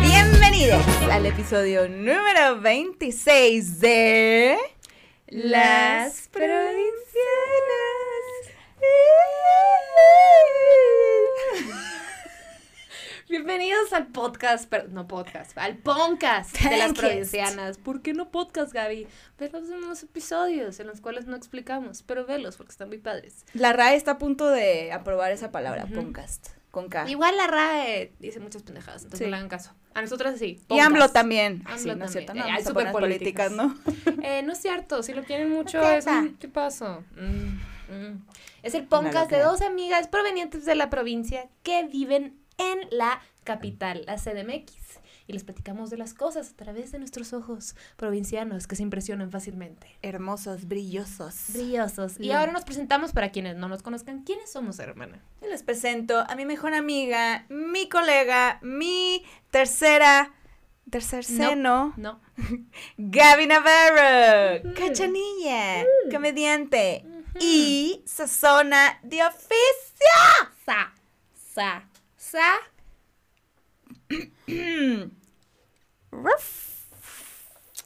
Bienvenidos al episodio número 26 de Las Provincianas. Bienvenidos al podcast, pero no podcast, al podcast de las provincianas. ¿Por qué no podcast, Gaby? Velos en unos episodios en los cuales no explicamos, pero velos porque están muy padres. La RAE está a punto de aprobar esa palabra, Ujú. podcast, con K. Igual la RAE dice muchas pendejadas, entonces Sí. no le hagan caso. A nosotras sí. Y podcast. AMLO también. AMLO sí, no es cierto, también. no Eh, súper poner políticas, ¿no? Eh, no es cierto, si lo quieren mucho ¿Qué es. Mm, mm. Es el podcast de dos amigas provenientes de la provincia que viven en la capital, la CDMX. Y les platicamos de las cosas a través de nuestros ojos provincianos que se impresionan fácilmente. Hermosos, brillosos. Brillosos. Y Mm. ahora nos presentamos para quienes no nos conozcan. ¿Quiénes somos, hermana? Y les presento a mi mejor amiga, mi colega, mi tercera, tercer No. seno, No. Gaby Navarro, cachanilla, Mm. comediante y sazona de oficio. Sa. Sa. Sa.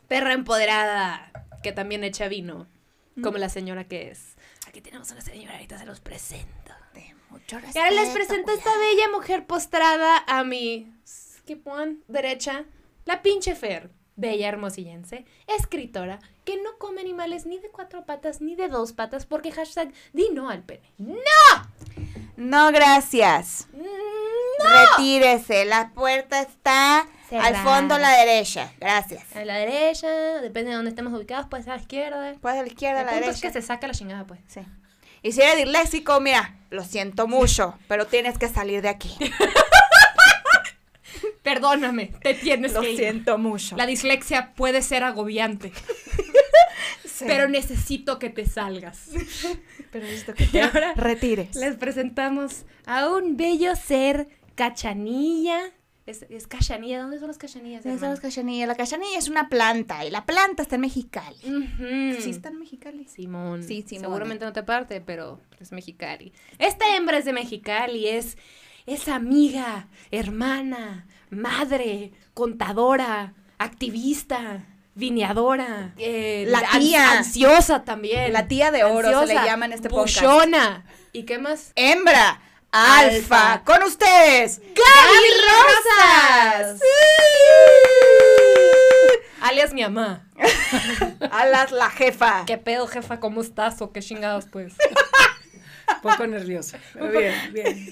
Perra empoderada, que también echa vino, como la señora que es. Aquí tenemos a una señora, ahorita se los presento. De mucho Y ahora les presento a esta bella mujer postrada a mi skip one, derecha, la pinche Fer, bella hermosillense, escritora, que no come animales ni de cuatro patas ni de dos patas porque hashtag di no al pene. No, gracias. No. Retírese, la puerta está Cerrada. al fondo a la derecha. Gracias. A la derecha, depende de dónde estemos ubicados, puede ser a la izquierda. Puede a la izquierda, a la punto es derecha. que se saca la chingada, pues. Sí. Y si eres disléxico, mira, lo siento mucho, pero tienes que salir de aquí. Perdóname, te tienes Lo que ir. siento mucho. La dislexia puede ser agobiante, Sí. pero necesito que te salgas. Pero necesito que Y te ahora retires. Les presentamos a un bello ser cachanilla. Es, es cachanilla, ¿dónde son las cachanillas? Esas son las cachanillas. La cachanilla es una planta y la planta está en Mexicali. Ujú. ¿Sí está en Mexicali? Simón. Sí, Simón. Seguramente no te parte, pero es Mexicali. Esta hembra es de Mexicali, es, es amiga, hermana, madre, contadora, activista, vineadora. eh, La tía. ansiosa también. La tía de oro se le Ansiosa, llama en este podcast. buchona. ¿Y qué más? Hembra. Alfa. Alfa. Con ustedes. Gaby Rosas. Alias mi mamá. Alas la jefa. ¿Qué pedo, jefa? ¿Cómo estás? ¿O qué chingados, pues? Poco nerviosa. Pero bien, bien.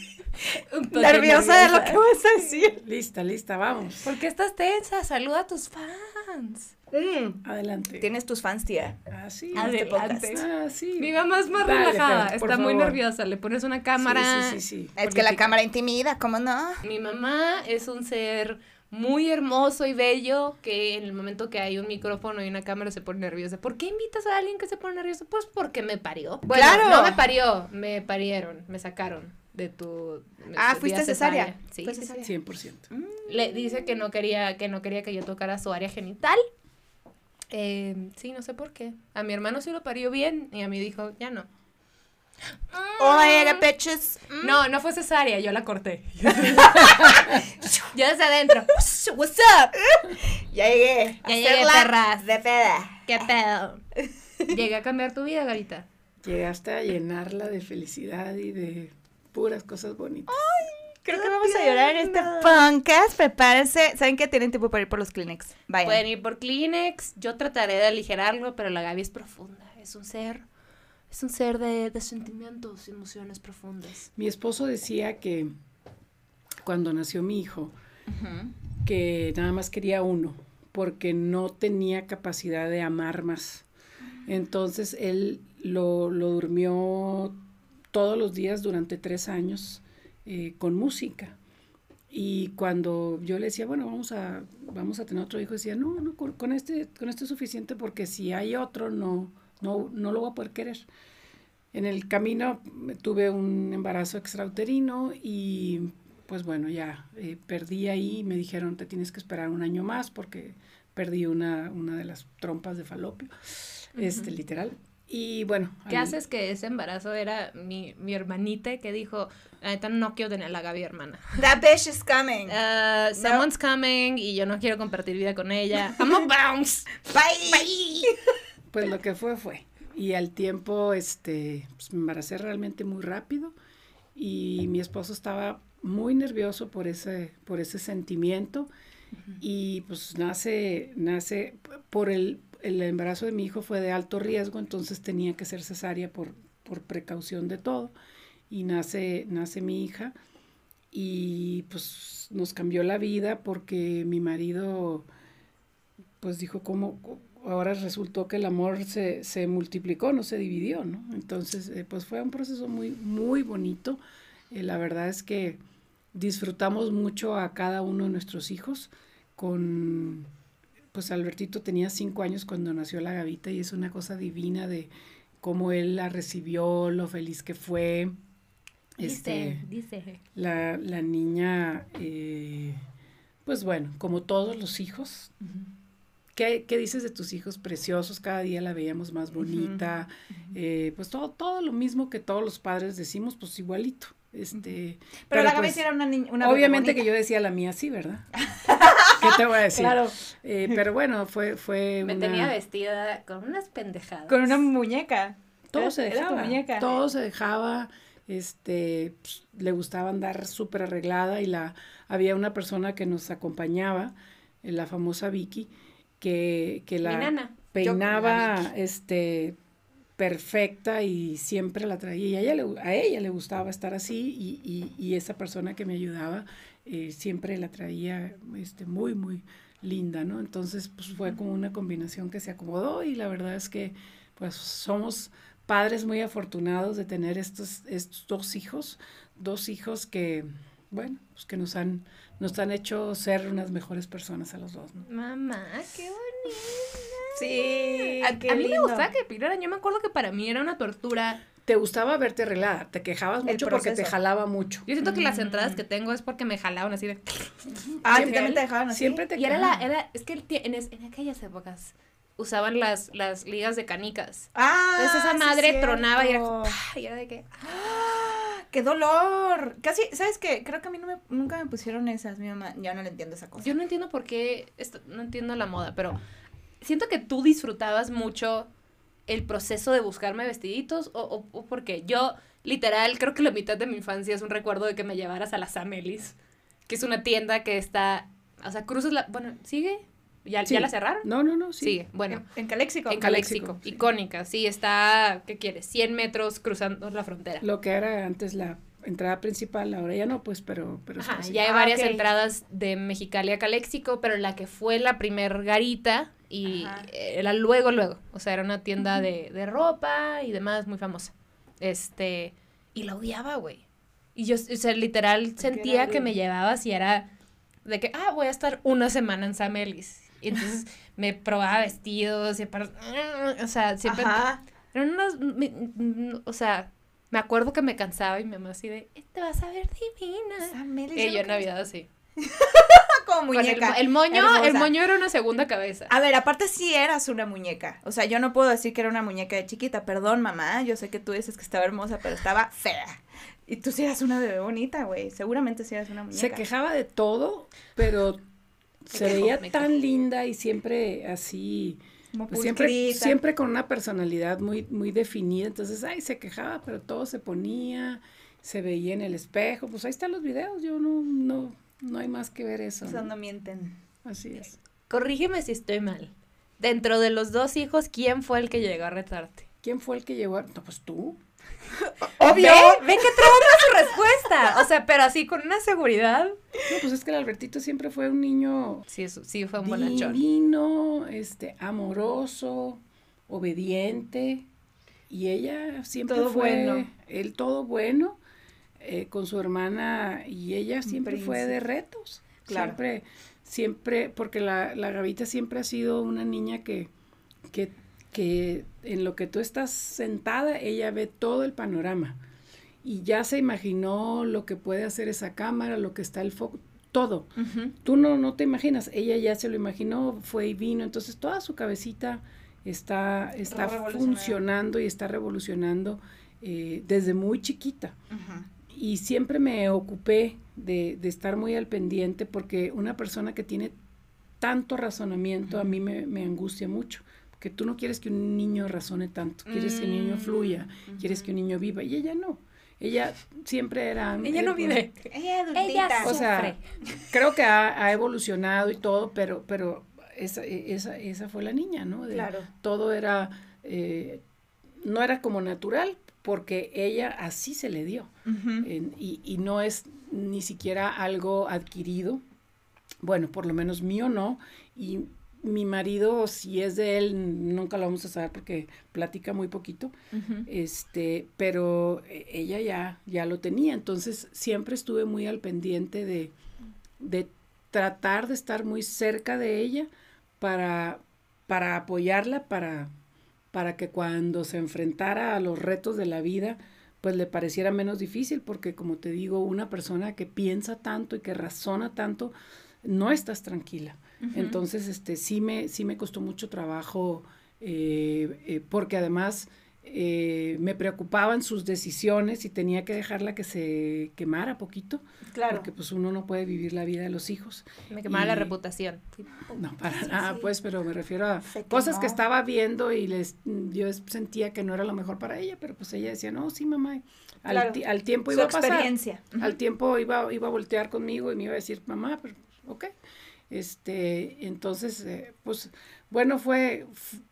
Un Nerviosa de lo que vas a decir. Lista, lista, vamos. ¿Por qué estás tensa? Saluda a tus fans. Adelante. Tienes tus fans, tía. Ah, sí. Adelante. Ah, sí. Mi mamá es más Dale, relajada. Está muy favor. nerviosa. Le pones una cámara. Sí, sí, sí, sí. Es que la cámara intimida, ¿cómo no? Mi mamá es un ser muy hermoso y bello que en el momento que hay un micrófono y una cámara se pone nerviosa. ¿Por qué invitas a alguien que se pone nervioso? Pues porque me parió. Bueno, Claro. no me parió, me parieron, me sacaron de tu Ah, fuiste cesárea. Sí, Fue sí, sí. cesárea. 100%. Le dice que no quería que no quería que yo tocara su área genital. Eh, sí, no sé por qué. A mi hermano sí lo parió bien y a mí dijo, ya no. Oh my god, bitches. No, no fue cesárea, yo la corté. yo desde adentro. What's up? Ya llegué. a Ya llegué, perras. De peda. ¿Qué pedo? Llegué a cambiar tu vida, Garita. Llegaste a llenarla de felicidad y de puras cosas bonitas. Creo que vamos a llorar en este podcast. Prepárense. ¿Saben que tienen tiempo para ir por los Kleenex? Vayan. Pueden ir por Kleenex. Yo trataré de aligerarlo, pero la Gaby es profunda. Es un ser. Es un ser de, de sentimientos y emociones profundas. Mi esposo decía que cuando nació mi hijo, Ujú. que nada más quería uno, porque no tenía capacidad de amar más. Entonces él lo, lo durmió todos los días durante tres años eh, con música. Y cuando yo le decía, bueno, vamos a, vamos a tener otro hijo, decía, no, no, con, con este, con este es suficiente porque si hay otro, no, no, no lo voy a poder querer. En el camino tuve un embarazo extrauterino y pues bueno, ya eh, perdí ahí, me dijeron, te tienes que esperar un año más porque perdí una, una de las trompas de falopio, este, literal. Y bueno. ¿Qué haces que ese embarazo era mi, mi hermanita que dijo, neta no quiero tener la Gaby hermana. That bitch is coming. Uh, someone's coming y yo no quiero compartir vida con ella. I'm a bounce. Bye. Pues lo que fue, fue. Y al tiempo, este, pues me embaracé realmente muy rápido y mi esposo estaba muy nervioso por ese, por ese sentimiento y pues nace, nace, por el, el embarazo de mi hijo fue de alto riesgo, entonces tenía que ser cesárea por, por precaución de todo y nace, nace mi hija y pues nos cambió la vida porque mi marido pues dijo, ¿cómo? Ahora resultó que el amor se, se multiplicó, no se dividió, ¿no? Entonces, eh, pues fue un proceso muy, muy bonito. Eh, la verdad es que disfrutamos mucho a cada uno de nuestros hijos. Con, pues Albertito tenía cinco años cuando nació la gavita y es una cosa divina de cómo él la recibió, lo feliz que fue. Este, Dice, dice. la, la niña, eh, pues bueno, como todos los hijos, ¿qué, qué dices de tus hijos preciosos? Cada día la veíamos más bonita, eh, pues todo, todo lo mismo que todos los padres decimos, pues igualito. Este, Pero, la pues, sí era una niña. Una obviamente que yo decía la mía sí, ¿verdad? ¿Qué te voy a decir? Claro. Eh, pero bueno, fue, fue Me una- tenía vestida con unas pendejadas. Con una muñeca. todo se Era dejaba, muñeca. todo se dejaba, este, pues, le gustaba andar súper arreglada y la, había una persona que nos acompañaba, eh, la famosa Vicky, que, que Mi la nana. peinaba, este, perfecta y siempre la traía, y a ella le, a ella le gustaba estar así y, y, y esa persona que me ayudaba eh, siempre la traía, este, muy, muy linda, ¿no? Entonces, pues fue como una combinación que se acomodó y la verdad es que, pues somos padres muy afortunados de tener estos, estos dos hijos, dos hijos que, bueno, pues que nos han, nos han hecho ser unas mejores personas a los dos, ¿no? Mamá, qué bonita. Sí. A, qué a mí me gustaba que piraran. Yo me acuerdo que para mí era una tortura. Te gustaba verte arreglada, te quejabas mucho porque te jalaba mucho. Yo siento que las Mm. entradas que tengo es porque me jalaban así de. Ah, ¿a ti Siempre- también te dejaban así? Siempre te Y era la, era, es que el en, es- en aquellas épocas usaban las, las ligas de canicas. Ah, Entonces esa sí, madre tronaba y era, ¡pah! y era de que, ¡Ah! ¡Qué dolor! Casi, ¿sabes qué? Creo que a mí no me, nunca me pusieron esas, mi mamá. Ya no le entiendo esa cosa. yo no entiendo por qué, esto, no entiendo la moda, pero siento que tú disfrutabas mucho el proceso de buscarme vestiditos o, o, o porque yo, literal, creo que la mitad de mi infancia es un recuerdo de que me llevaras a las Amelis, que es una tienda que está, o sea, cruzas la, bueno, ¿sigue? ¿Ya, Sí. ¿ya la cerraron? No, no, no, sí. Sigue, bueno. En, en Caléxico. En Caléxico, Caléxico, sí. icónica, sí, está, ¿qué quieres? 100 metros cruzando la frontera. Lo que era antes la entrada principal, ahora ya no, pues, pero, pero Ajá, ya hay Ah, varias ok. entradas de Mexicali a Caléxico, pero la que fue la primer garita y Ajá. era luego, luego. O sea, era una tienda de, de ropa y demás muy famosa. Este, y la odiaba, güey. Y yo, o sea, literal sentía era que me llevabas y era de que, ah, voy a estar una semana en Sam Ellis. Y entonces me probaba vestidos y aparte, o sea, siempre Ajá. eran unos, mi- mm, o sea, me acuerdo que me cansaba y mi mamá así de, te vas a ver divina. Esa Meli, Y yo en Navidad así. como Con el, muñeca. el moño, el moño era una segunda cabeza. A ver, aparte sí eras una muñeca. O sea, yo no puedo decir que era una muñeca de chiquita. Perdón, mamá. Yo sé que tú dices que estaba hermosa, pero estaba fea. Y tú sí eras una bebé bonita, güey. Seguramente sí eras una muñeca. Se quejaba de todo, pero se veía tan linda y siempre así, Como pues, siempre, siempre con una personalidad muy, muy definida. Entonces, ay, se quejaba, pero todo se ponía, se veía en el espejo. Pues ahí están los videos, yo no, no, no hay más que ver eso. O sea, ¿no? no mienten. Así es. Corrígeme si estoy mal. Dentro de los dos hijos, ¿quién fue el que llegó a retarte? ¿Quién fue el que llegó? a- No, pues tú. ¡Obvio! Ve, ve que trauma su respuesta. O sea, pero así con una seguridad. No, pues es que el Albertito siempre fue un niño Sí, eso, sí fue un bonachón. divino, este, amoroso, obediente. Y ella siempre Todo fue, bueno. él todo bueno, eh, con su hermana, y ella siempre fue de retos. Claro. Siempre, siempre, porque la, la Gavita siempre ha sido una niña que, que, que en lo que tú estás sentada, ella ve todo el panorama. Y ya se imaginó lo que puede hacer esa cámara, lo que está el foco, todo Ujú. tú no, no te imaginas, ella ya se lo imaginó, fue y vino, entonces toda su cabecita está, está funcionando y está revolucionando eh, desde muy chiquita. Y siempre me ocupé de, de, estar muy al pendiente porque una persona que tiene tanto razonamiento a mí me, me angustia mucho que tú no quieres que un niño razone tanto, quieres que un niño fluya, quieres que un niño viva, y ella no. Ella siempre era... Ella no vive. Ella O sea, creo que ha, evolucionado y todo, pero, pero esa, esa, esa fue la niña, ¿no? claro. Todo era... Eh, no era como natural, porque ella así se le dio. y, y no es ni siquiera algo adquirido. Bueno, por lo menos mío no. Y mi marido, si es de él, nunca lo vamos a saber porque platica muy poquito, este, pero ella ya, ya lo tenía, entonces siempre estuve muy al pendiente de, de tratar de estar muy cerca de ella para, para apoyarla, para, para que cuando se enfrentara a los retos de la vida, pues le pareciera menos difícil, porque como te digo, una persona que piensa tanto y que razona tanto, no estás tranquila. Entonces, este, sí me, sí me costó mucho trabajo, eh, eh, porque además eh, me preocupaban sus decisiones y tenía que dejarla que se quemara poquito. Claro. Porque pues uno no puede vivir la vida de los hijos. Me quemaba la reputación. No, para nada, pues, pero me refiero a cosas que estaba viendo y les, yo sentía que no era lo mejor para ella, pero pues ella decía, no, sí, mamá. Al, al tiempo iba a pasar. experiencia. Al tiempo iba, iba a voltear conmigo y me iba a decir, mamá, pero, ok. Este, entonces, eh, pues, bueno, fue,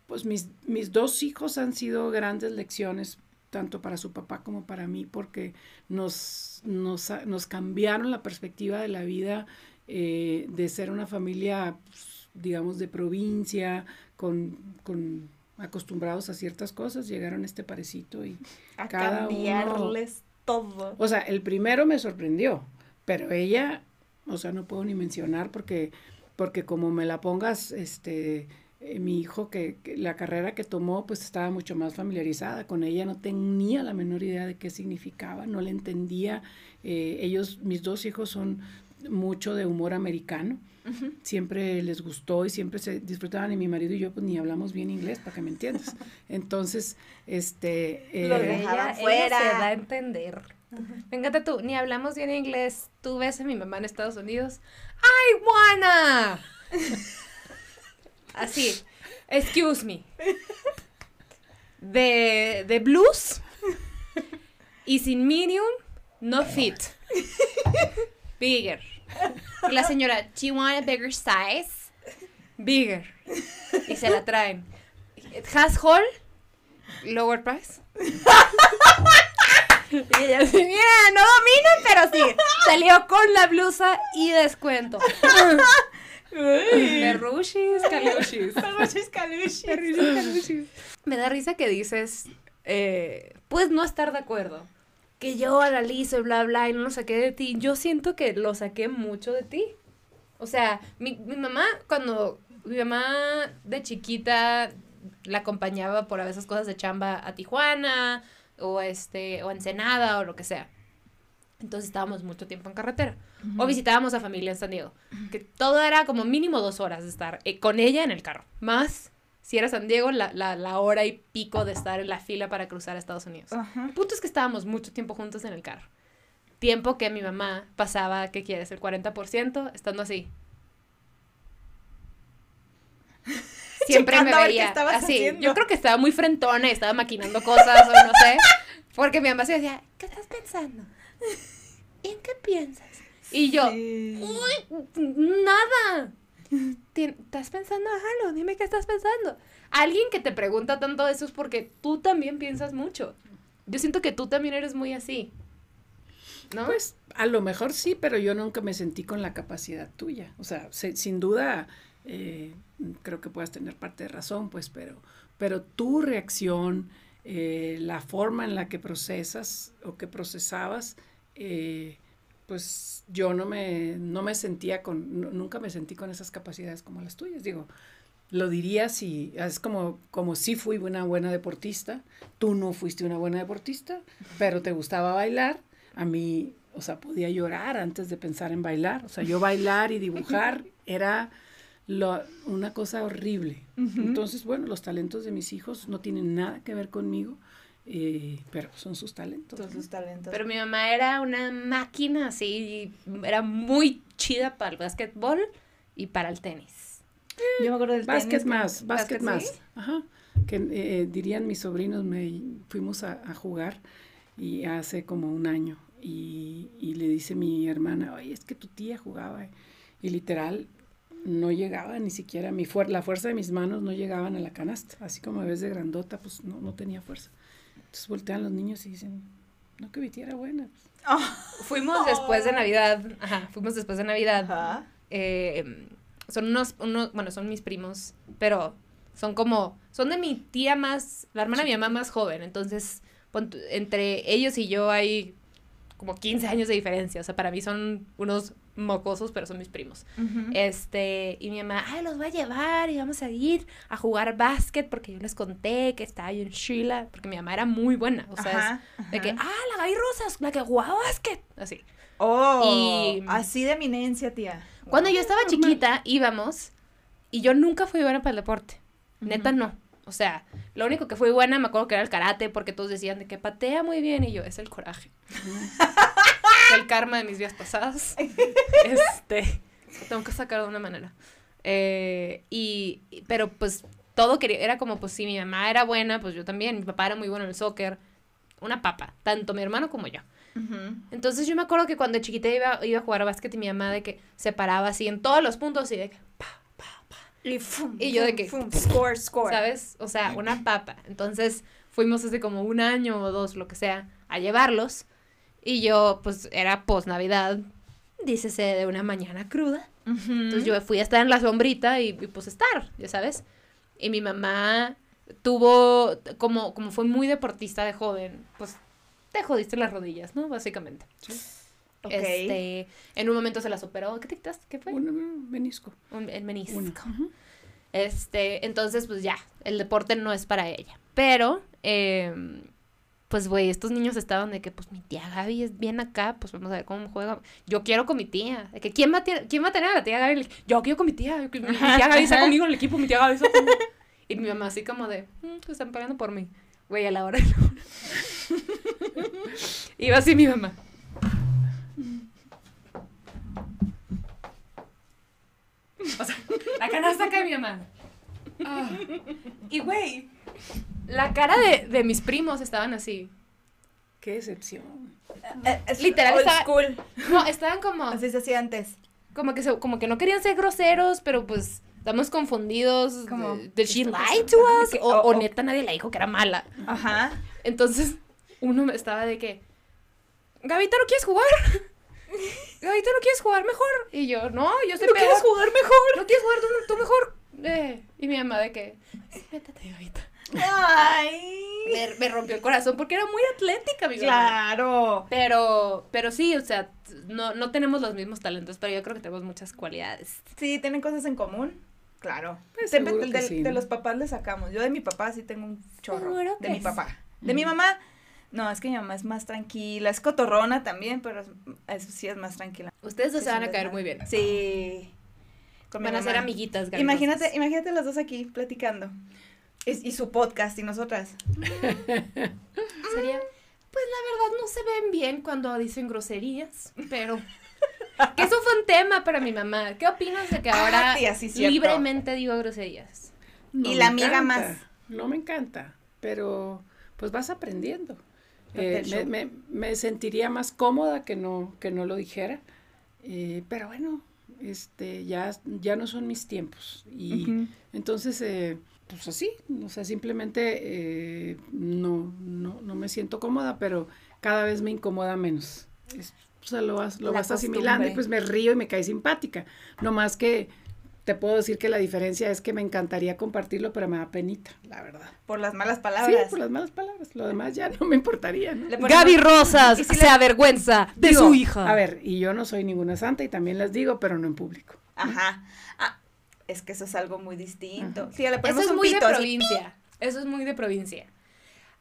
pues mis, mis dos hijos han sido grandes lecciones, tanto para su papá como para mí, porque nos, nos, nos cambiaron la perspectiva de la vida eh, de ser una familia, pues, digamos, de provincia, con, con acostumbrados a ciertas cosas, llegaron a este parecito y a cada cambiarles todo. O sea, el primero me sorprendió, pero ella o sea, no puedo ni mencionar porque, porque como me la pongas, este, eh, mi hijo que, la carrera que tomó, pues estaba mucho más familiarizada con ella, no tenía la menor idea de qué significaba, no le entendía. Eh, ellos, mis dos hijos son mucho de humor americano. Siempre les gustó y siempre se disfrutaban y mi marido y yo pues ni hablamos bien inglés para que me entiendas. Entonces, este... Eh, Lo ella, fuera. se da a entender. Fíjate tú, ni hablamos bien inglés. Tú ves a mi mamá en Estados Unidos. ¡Ay, Juana! Así. Excuse me. De, de blues y sin medium, no fit. Bigger. Y la señora, do you want a bigger size? Bigger. Y se la traen. Has hall, lower price. Y ella así, mira, no dominan, pero sí. Salió con la blusa y descuento. Perrushis, calushis. Perrushis, calushis. Me da risa que dices, eh, pues no estar de acuerdo. Que yo analizo y bla, bla, y no lo saqué de ti. Yo siento que lo saqué mucho de ti. O sea, mi, mi mamá, cuando mi mamá de chiquita la acompañaba por a veces cosas de chamba a Tijuana, o este o Ensenada o lo que sea. Entonces estábamos mucho tiempo en carretera. O visitábamos a familia en San Diego. Que todo era como mínimo dos horas de estar eh, con ella en el carro. Más, si era San Diego, la, la, la, hora y pico de estar en la fila para cruzar a Estados Unidos. El punto es que estábamos mucho tiempo juntos en el carro. Tiempo que mi mamá pasaba, ¿qué quieres? El 40% estando así. siempre me veía así. Yo creo que estaba muy frentona y estaba maquinando cosas o no sé. Porque mi mamá se decía, ¿qué estás pensando? ¿En qué piensas? Y yo, uy, nada. ¿Estás pensando algo? Dime qué estás pensando. Alguien que te pregunta tanto eso es porque tú también piensas mucho. Yo siento que tú también eres muy así. ¿No? Pues a lo mejor sí, pero yo nunca me sentí con la capacidad tuya. O sea, sin duda eh, creo que puedas tener parte de razón, pues, pero, pero tu reacción, eh, la forma en la que procesas o que procesabas, eh, pues yo no me, no me sentía con, nunca me sentí con esas capacidades como las tuyas. Digo, lo diría si, es como, como si fui una buena deportista, tú no fuiste una buena deportista, pero te gustaba bailar, a mí, o sea, podía llorar antes de pensar en bailar, o sea, yo bailar y dibujar era lo, una cosa horrible. Entonces, bueno, los talentos de mis hijos no tienen nada que ver conmigo, eh, pero son sus talentos. Son sus talentos. Pero mi mamá era una máquina así, era muy chida para el básquetbol y para el tenis. Yo me acuerdo del Básquet tenis que- más, básquet ¿sí? más. Ajá. Que eh, dirían mis sobrinos, me fuimos a, a jugar y hace como un año. Y, y le dice mi hermana, oye, es que tu tía jugaba. Y literal, no llegaba ni siquiera, mi fuer la fuerza de mis manos no llegaban a la canasta. Así como ves de grandota, pues no, no tenía fuerza. Entonces voltean los niños y dicen, no que mi tía era buena. Fuimos después de Navidad, ajá, fuimos después de Navidad. Ajá. eh, son unos, unos, bueno, son mis primos, pero son como, son de mi tía más, la hermana de mi mamá más joven, entonces entre ellos y yo hay como 15 años de diferencia, o sea, para mí son unos mocosos, pero son mis primos. Este, y mi mamá, ay, los voy a llevar y vamos a ir a jugar básquet porque yo les conté que estaba yo en Sheila, porque mi mamá era muy buena, o sea, es Ajá, de que, ah, la Gaby Rosas, la que jugaba básquet, así. Oh, y- así de eminencia, tía. Cuando yo estaba chiquita, íbamos y yo nunca fui buena para el deporte. Neta, no. O sea, lo único que fui buena, me acuerdo que era el karate, porque todos decían de que patea muy bien, y yo, es el coraje. El karma de mis vidas pasadas. Este, lo tengo que sacar de una manera. Eh, y, pero pues, todo quería, era como, pues, si mi mamá era buena, pues yo también. Mi papá era muy bueno en el soccer. Una papa, tanto mi hermano como yo. Entonces yo me acuerdo que cuando chiquita iba, iba a jugar a básquet y mi mamá de que se paraba así en todos los puntos y de que, pa, pa, pa, Y, fum, Y yo de que- fum, score, score. ¿sabes? O sea, una papa. Entonces fuimos hace como un año o dos, lo que sea, a llevarlos. Y yo, pues, era post Navidad, dícese de una mañana cruda. Entonces yo fui a estar en la sombrita y, y, pues estar, ya sabes. Y mi mamá tuvo, como, como fue muy deportista de joven, pues te jodiste las rodillas, ¿no? Básicamente. Ok. Este, en un momento se las operó. ¿Qué te quitaste? ¿Qué fue? Un menisco. Un- el menisco. Este, entonces, pues ya, el deporte no es para ella. Pero, eh, pues, güey, estos niños estaban de que, pues, mi tía Gaby es bien acá, pues vamos a ver cómo juega. Yo quiero con mi tía. De que, ¿quién va a, tener- ¿quién va a tener a la tía Gaby? Yo quiero con mi tía. Mi, mi tía Gaby está conmigo en el equipo, mi tía Gaby está conmigo. Y mi mamá así como de, "Mm, pues están pagando por mí. Güey, a la hora. de la hora. Iba así mi mamá. O sea, la canasta acá de mi mamá. Ah. Y güey, la cara de, de mis primos estaban así. Qué decepción. Eh, es Literal, old estaba- school. No, estaban como, Así se hacía antes. como que se- como que no querían ser groseros, pero pues estamos confundidos. Como, de- ¿Did she ¿qué está lie to us? Que- O, o- o o- neta nadie le dijo que era mala. Ajá. Entonces, uno estaba de que, Gavita, ¿no quieres jugar? Gavita, ¿no quieres jugar mejor? Y yo, no, yo soy ¿No peor. quieres jugar mejor? ¿No quieres jugar tú, tú mejor? Eh, y mi mamá de que, Gavita. Ay. Me, me rompió el corazón porque era muy atlética, mi mamá. Claro. Pero, pero sí, o sea, no, no tenemos los mismos talentos, pero yo creo que tenemos muchas cualidades. Sí, tienen cosas en común. Claro. Pues Siempre de, los papás le sacamos. Yo de mi papá sí tengo un chorro. De mi papá. De mi mamá, no, es que mi mamá es más tranquila. Es cotorrona también, pero es, es- sí es más tranquila. Ustedes dos Sí, se van a caer muy bien. Sí. Con Van a ser amiguitas. Imagínate, imagínate las dos aquí platicando. Y, y su podcast y nosotras. Sería, pues la verdad no se ven bien cuando dicen groserías, pero... Que eso fue un tema para mi mamá. ¿Qué opinas de que Ah, ahora tía, sí, cierto. libremente digo groserías? No Y me la amiga encanta, más. No me encanta, pero pues vas aprendiendo. Eh, me, me- me sentiría más cómoda que no, que no lo dijera, eh, pero bueno, este, ya, ya no son mis tiempos. Y entonces, eh, pues así, o sea, simplemente eh, no, no, no me siento cómoda, pero cada vez me incomoda menos. Es- o sea, lo vas, lo vas asimilando y pues me río y me cae simpática. No más que te puedo decir que la diferencia es que me encantaría compartirlo, pero me da penita, la verdad. Por las malas Sí, palabras. por las malas palabras. Lo demás ya no me importaría, ¿no? Ponemos- Gaby Rosas ¿Y si se le- avergüenza de Digo, su hija. A ver, y yo no soy ninguna santa y también las digo, pero no en público. Ajá. Ah, es que eso es algo muy distinto. Sí, le Eso es un muy de pito así. provincia. Eso es muy de provincia.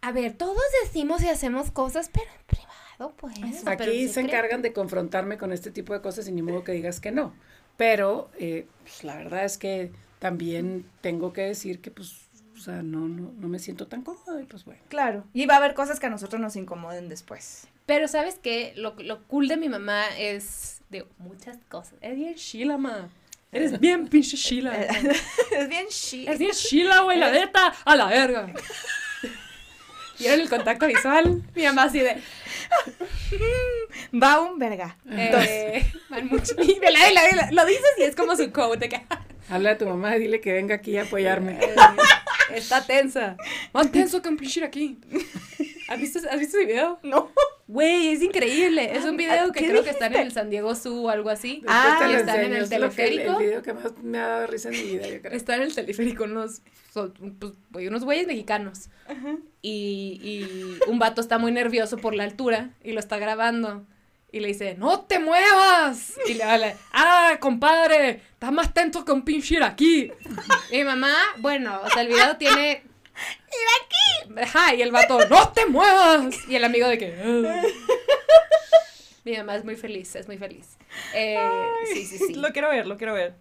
A ver, todos decimos y hacemos cosas, pero en privado, pues. pero Aquí se encargan de confrontarme con este tipo de cosas y ni modo que digas que no. Pero eh, pues, la verdad es que también tengo que decir que pues, o sea, no, no, no me siento tan cómoda y pues bueno. Claro. Y va a haber cosas que a nosotros nos incomoden después. Pero ¿sabes qué? Lo, lo cool de mi mamá es, digo, muchas cosas. Es bien chila. Eres bien pinche chila. es bien chic. Es bien chila, güey, la neta, a la verga. ¿Vieron el contacto visual? Mi mamá así de... Va un verga. Eh, van mucho- y lo dices y es como su quote. de que, Habla a tu mamá y dile que venga aquí a apoyarme. eh, está tensa. Más tenso que un pinche aquí. ¿Has visto, ¿Has visto ese video? No. Güey, es increíble. Es un video que ¿Qué creo que está en el San Diego Zoo o algo así. Después Ah, lo están en el teleférico. el video que más me ha dado risa en mi vida, yo creo. Está en el teleférico unos, pues, unos güeyes mexicanos. Y, y un vato está muy nervioso por la altura y lo está grabando. Y le dice, ¡No te muevas! Y le habla, ¡Ah, compadre! Estás más tenso que un pinche aquí. Y mi mamá, bueno, o sea, el video tiene... ¡Ir aquí! Ajá, y el vato, ¡No te muevas! Y el amigo de que... "Ah". Mi mamá es muy feliz, es muy feliz. Eh, sí, sí, sí. Lo quiero ver, lo quiero ver.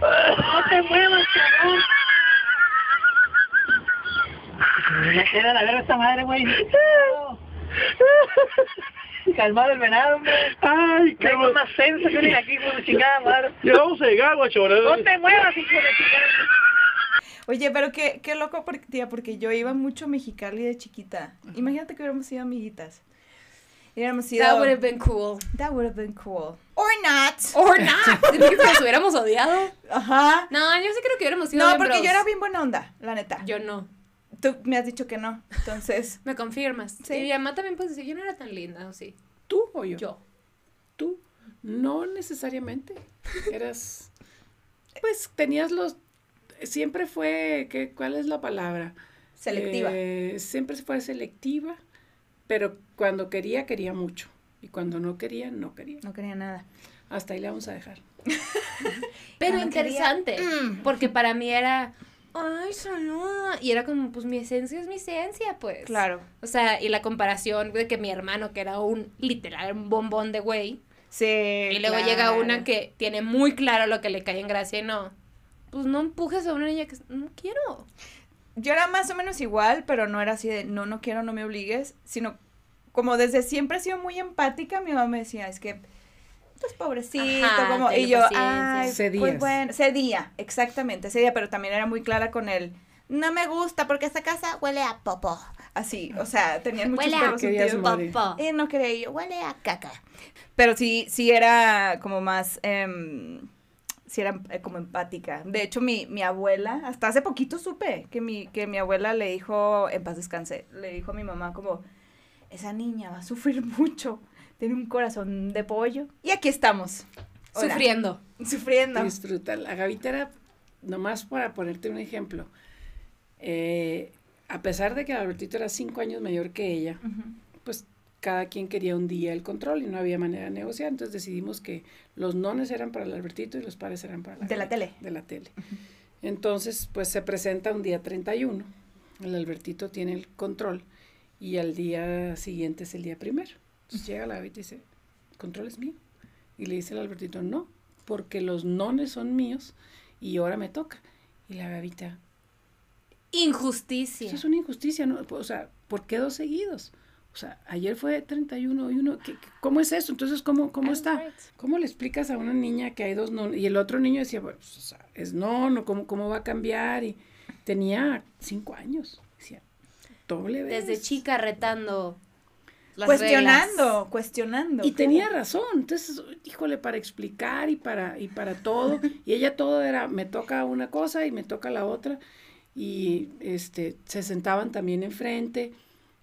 No te muevas, cabrón. Me queda la verga esta madre, güey. Calmado el venado, hombre. Ay, qué Tengo más senso que venir aquí, hijo de chingada madre. Ya vamos a llegar, guacho, ¿verdad? No te muevas, hijo de chingada. Oye, pero qué, qué loco, porque, tía, porque yo iba mucho a Mexicali de chiquita. Imagínate que hubiéramos sido amiguitas. Hubiéramos sido... That would have been cool. That would have been cool. Or not. Or not. ¿Te imaginas que nos hubiéramos odiado? Ajá. No, yo sí creo que hubiéramos sido No, bien porque bros. yo era bien buena onda, la neta. Yo no. Tú me has dicho que no, entonces... ¿Me confirmas? Sí. Y mi mamá también puede decir, yo no era tan linda, ¿o sí? ¿Tú o yo? Yo. Tú. No necesariamente. Eras. Pues tenías los. Siempre fue. ¿qué, ¿Cuál es la palabra? Selectiva. Eh, siempre fue selectiva, pero cuando quería, quería mucho. Y cuando no quería, no quería. No quería nada. Hasta ahí le vamos a dejar. Pero Cuando interesante, Mm. porque para mí era, ay, saluda. Y era como, pues mi esencia es mi esencia, pues. Claro. O sea, y la comparación de que mi hermano, que era un literal un bombón de güey, Sí. y luego claro. llega una que tiene muy claro lo que le cae en gracia y no. Pues no empujes a una niña que no quiero. Yo era más o menos igual, pero no era así de no, no quiero, no me obligues, sino como desde siempre he sido muy empática, mi mamá me decía, es que, pues pobrecito, Ajá, como, y yo, paciencia. ay, Cedías. pues bueno, cedía, exactamente, cedía, pero también era muy clara con él, no me gusta porque esta casa huele a popo, así, o sea, tenían muchos Huele a perros sentidos. Popó. Y no quería y yo, huele a caca. Pero sí, sí era como más, em, sí era eh, como empática. De hecho, mi, mi abuela, hasta hace poquito supe que mi, que mi abuela le dijo, en paz descanse, le dijo a mi mamá como, esa niña va a sufrir mucho, tiene un corazón de pollo. Y aquí estamos. Hola. Sufriendo. Sufriendo. Disfrutar. La gavita era, nomás para ponerte un ejemplo, eh, a pesar de que Albertito era cinco años mayor que ella, pues cada quien quería un día el control y no había manera de negociar, entonces decidimos que los nones eran para el Albertito y los pares eran para la De la tele. De la tele. Entonces, pues se presenta un día 31, el Albertito tiene el control y al día siguiente es el día primero. Entonces llega la Gavita y dice, "¿El control es mío. Y le dice el Albertito, no, porque los nones son míos y ahora me toca. Y la Gavita, Injusticia. eso es una injusticia, ¿no? O sea, ¿por qué dos seguidos? O sea, ayer fue 31 y uno, ¿qué- ¿cómo es eso? Entonces, ¿cómo, cómo está? ¿Cómo le explicas a una niña que hay dos no? Y el otro niño decía, bueno, pues, o sea, es no, no, ¿cómo, ¿cómo va a cambiar? Y tenía cinco años. Decía, doble vez. Desde chica retando. Las Cuestionando, reglas. cuestionando. Y claro. tenía razón, entonces, híjole, para explicar y para, y para todo, y ella todo era, me toca una cosa y me toca la otra, y este, se sentaban también enfrente,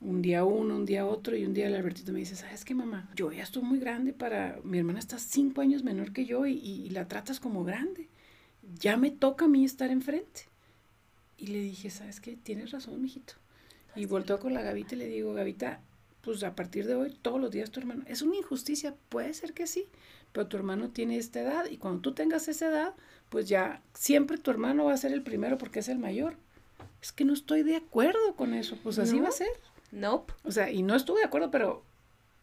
un día uno, un día otro, y un día el Albertito me dice, ¿sabes qué, mamá? Yo ya estoy muy grande para, mi hermana está cinco años menor que yo y, y- y la tratas como grande, ya me toca a mí estar enfrente. Y le dije, ¿sabes qué? Tienes razón, mijito. Y volteó con la Gavita y le digo, Gavita, pues a partir de hoy, todos los días tu hermano. Es una injusticia, puede ser que sí, pero tu hermano tiene esta edad y cuando tú tengas esa edad, pues ya siempre tu hermano va a ser el primero porque es el mayor. Es que no estoy de acuerdo con eso, pues así ¿No? va a ser. Nope. O sea, y no estuve de acuerdo, pero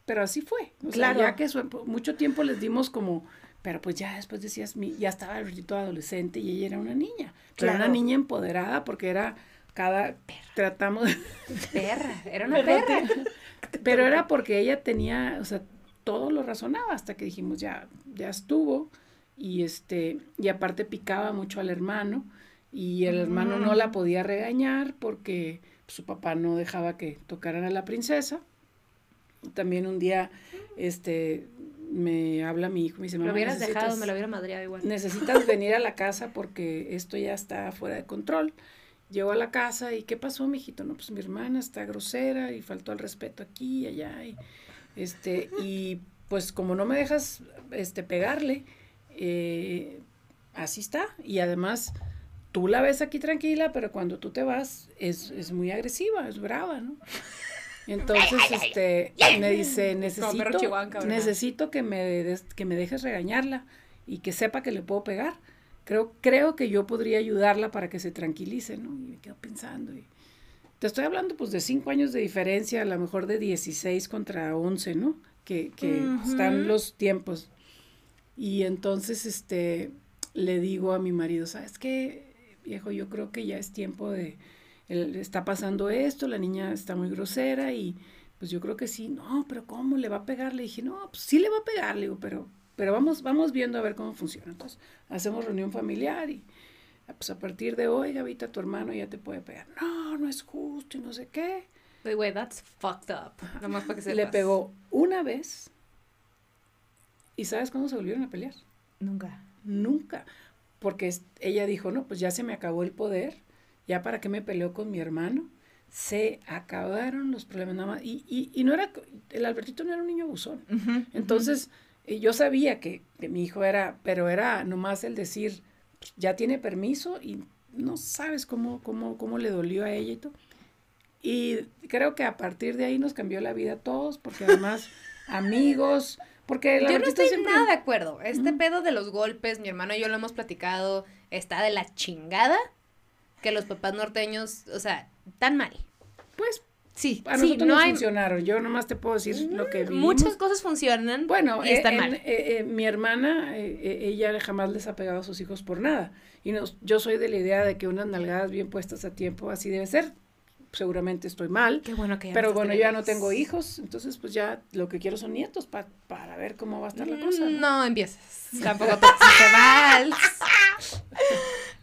pero así fue. O Claro. sea, ya que su- mucho tiempo les dimos como, pero pues ya después decías, mi, ya estaba Albertito adolescente y ella era una niña. Pero era Claro. una niña empoderada porque era cada, tratamos, Perra, era una perra. pero era porque ella tenía, o sea, todo lo razonaba hasta que dijimos, ya, ya estuvo. Y este, y aparte picaba mucho al hermano, y el hermano no la podía regañar porque su papá no dejaba que tocaran a la princesa. También un día, este, me habla mi hijo, me dice, Lo "Mamá, hubieras necesitas- dejado, me lo hubiera madreado igual. necesitas venir a la casa porque esto ya está fuera de control. Llego a la casa y ¿qué pasó, mijito? No, pues mi hermana está grosera y faltó al respeto aquí y allá. Y, este, y pues como no me dejas este, pegarle, eh, así está. Y además, tú la ves aquí tranquila, pero cuando tú te vas es, es muy agresiva, es brava, ¿no? Entonces, este, me dice, necesito, necesito que me, des- que me dejes regañarla y que sepa que le puedo pegar. Creo, creo que yo podría ayudarla para que se tranquilice, ¿no? Y me quedo pensando. Y te estoy hablando pues de cinco años de diferencia, a lo mejor de 16 contra 11, ¿no? Que, que están los tiempos. Y entonces, este, le digo a mi marido, ¿sabes qué, viejo? Yo creo que ya es tiempo de, el- está pasando esto, la niña está muy grosera y pues yo creo que sí, no, pero ¿cómo le va a pegar? Le dije, no, pues sí le va a pegar, le digo, pero, pero vamos, vamos viendo a ver cómo funciona. Entonces, hacemos reunión familiar y ah, pues a partir de hoy, Gavita, tu hermano ya te puede pegar. No, no es justo y no sé qué. But wait, that's fucked up. Nomás para que sepas. Le pegó una vez y ¿sabes cuándo se volvieron a pelear? Nunca. Nunca. Porque ella dijo, no, pues ya se me acabó el poder, ya para qué me peleó con mi hermano. Se acabaron los problemas nada más. Y, y, y no era, el Albertito no era un niño abusón. Entonces, eh, yo sabía que, que mi hijo era, pero era nomás el decir, ya tiene permiso y no sabes cómo, cómo, cómo le dolió a ella y todo. Y creo que a partir de ahí nos cambió la vida a todos, porque además, amigos, porque el Yo no estoy siempre- nada de acuerdo. Este pedo de los golpes, mi hermano y yo lo hemos platicado, está de la chingada que los papás norteños, o sea, tan mal. Pues Sí, a sí, nosotros no hay funcionaron. Yo nomás te puedo decir lo que vimos. muchas cosas funcionan Bueno, y eh, están en- mal. eh, eh, mi hermana, eh, eh, ella jamás les ha pegado a sus hijos por nada. Y nos, yo soy de la idea de que unas nalgadas bien puestas a tiempo así debe ser. Seguramente estoy mal. Qué bueno que ya Pero bueno, yo ya no tengo hijos, entonces pues ya lo que quiero son nietos pa- para ver cómo va a estar la cosa. ¿no? No empieces. Tampoco te mal.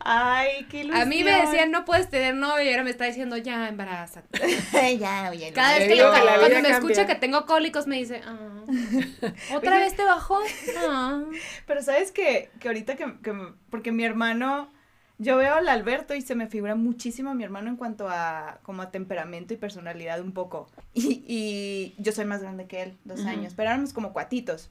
Ay, qué ilusión. A mí me decían, no puedes tener novio, y ahora me está diciendo, ya, embarázate. ya, oye, no. Cada vez que la cuando me cambia. escucha que tengo cólicos, me dice, ah, ¿otra vez te bajó? Ah. Pero sabes que, que ahorita que, que porque mi hermano, yo veo al Alberto y se me figura muchísimo a mi hermano en cuanto a como a temperamento y personalidad un poco. Y, y yo soy más grande que él, dos años, pero éramos como cuatitos.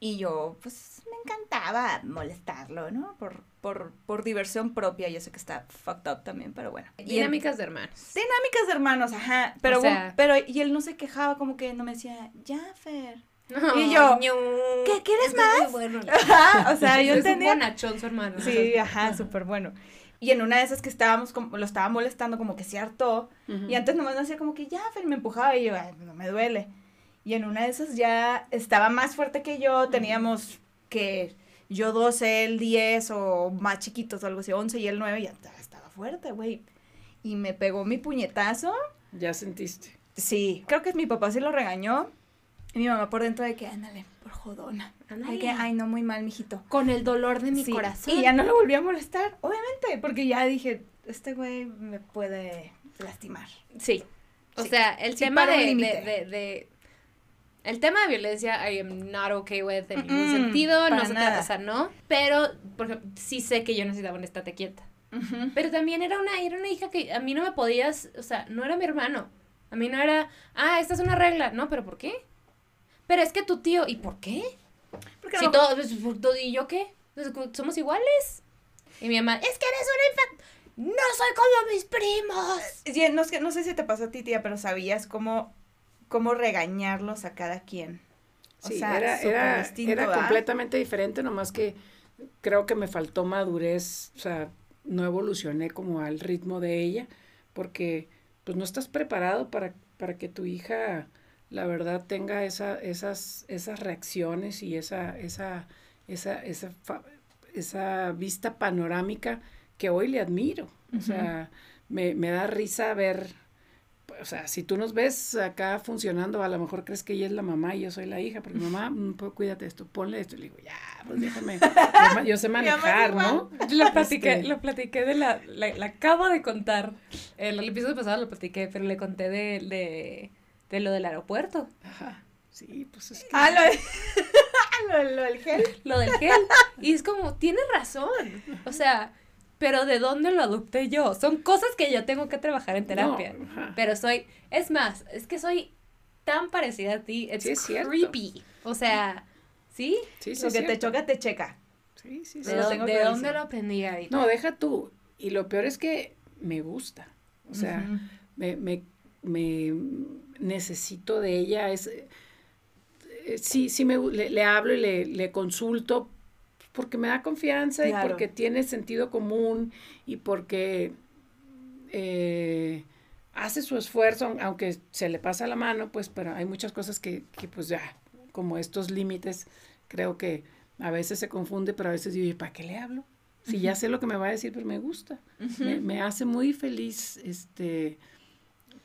Y yo, pues, me encantaba molestarlo, ¿no? Por, por, por diversión propia. Yo sé que está fucked up también, pero bueno. Dinámicas de hermanos. dinámicas de hermanos, ajá. Pero, O sea- pero, y él no se quejaba, como que no me decía, ya, Fer. Y yo, ¿qué, quieres más? Bueno, Ajá, o sea, yo es entendía. un bonachón su hermano. Sí, ajá, súper bueno. Y en una de esas que estábamos, como, lo estaba molestando, como que se hartó. Ujú. Y antes nomás me hacía como que ya, Fer, me empujaba y yo, "Ay, no me duele. Y en una de esas ya estaba más fuerte que yo, teníamos que yo 12, él 10 o más chiquitos o algo así, 11 y él 9, y ya estaba fuerte, güey. Y me pegó mi puñetazo. Ya sentiste. Sí, creo que mi papá sí lo regañó. Y mi mamá por dentro de que, ándale, por jodona. Ándale. Que, ay, no, muy mal, mijito. Con el dolor de mi Sí, corazón. Y ya no lo volví a molestar, obviamente, porque ya dije, este güey me puede lastimar. Sí. O Sí. sea, el Sí, tema de, de, de, de- El tema de violencia, I am not okay with en ningún sentido. para No se nada. trata, o sea, no. Pero, por ejemplo, sí sé que yo necesitaba un estate quieta. Pero también era una, era una hija que a mí no me podías, o sea, no era mi hermano. A mí no era, ah, esta es una regla. No, pero ¿por qué? Pero es que tu tío, ¿y por qué? Porque Si no- todo, pues, todo- ¿y yo qué? Pues, Somos iguales. Y mi mamá, es que eres una infant. No soy como mis primos. Sí, no, es que- no sé si te pasó a ti, tía, pero sabías cómo, cómo regañarlos a cada quien. O Sí, sea, era, era, distinto, era completamente diferente, nomás que creo que me faltó madurez, o sea, no evolucioné como al ritmo de ella, porque pues no estás preparado para, para que tu hija la verdad, tenga esa, esas, esas reacciones y esa, esa, esa, esa, esa vista panorámica que hoy le admiro. O sea, me, me da risa ver, o sea, si tú nos ves acá funcionando, a lo mejor crees que ella es la mamá y yo soy la hija, porque mamá, mm, pues, cuídate esto, ponle esto. Y le digo, ya, pues déjame, yo, sé manejar, ¿no? Lo platiqué, Este- lo platiqué de la, la, la acabo de contar. El, el episodio pasado lo platiqué, pero le conté de, de, de lo del aeropuerto. Ajá, sí, pues es que... Ah, lo, lo, lo del gel. Lo del gel. Y es como, tienes razón. O sea, pero ¿de dónde lo adopté yo? Son cosas que yo tengo que trabajar en terapia. No, ajá. Pero soy, es más, es que soy tan parecida a ti. It's Sí, es cierto. creepy. O sea, ¿sí? Sí, sí, Lo que te choca, te checa. Sí, sí, sí. ¿De, lo tengo de dónde lo aprendí ahorita? No, deja tú. Y lo peor es que me gusta. O sea, me, me, me necesito de ella. Es, eh, sí, sí me, le, le hablo y le, le consulto porque me da confianza Claro. y porque tiene sentido común y porque eh, hace su esfuerzo, aun- aunque se le pasa la mano, pues, pero hay muchas cosas que, que pues ya, como estos límites, creo que a veces se confunde, pero a veces digo, ¿y para qué le hablo? Si ya sé lo que me va a decir, pues me gusta. me, me hace muy feliz este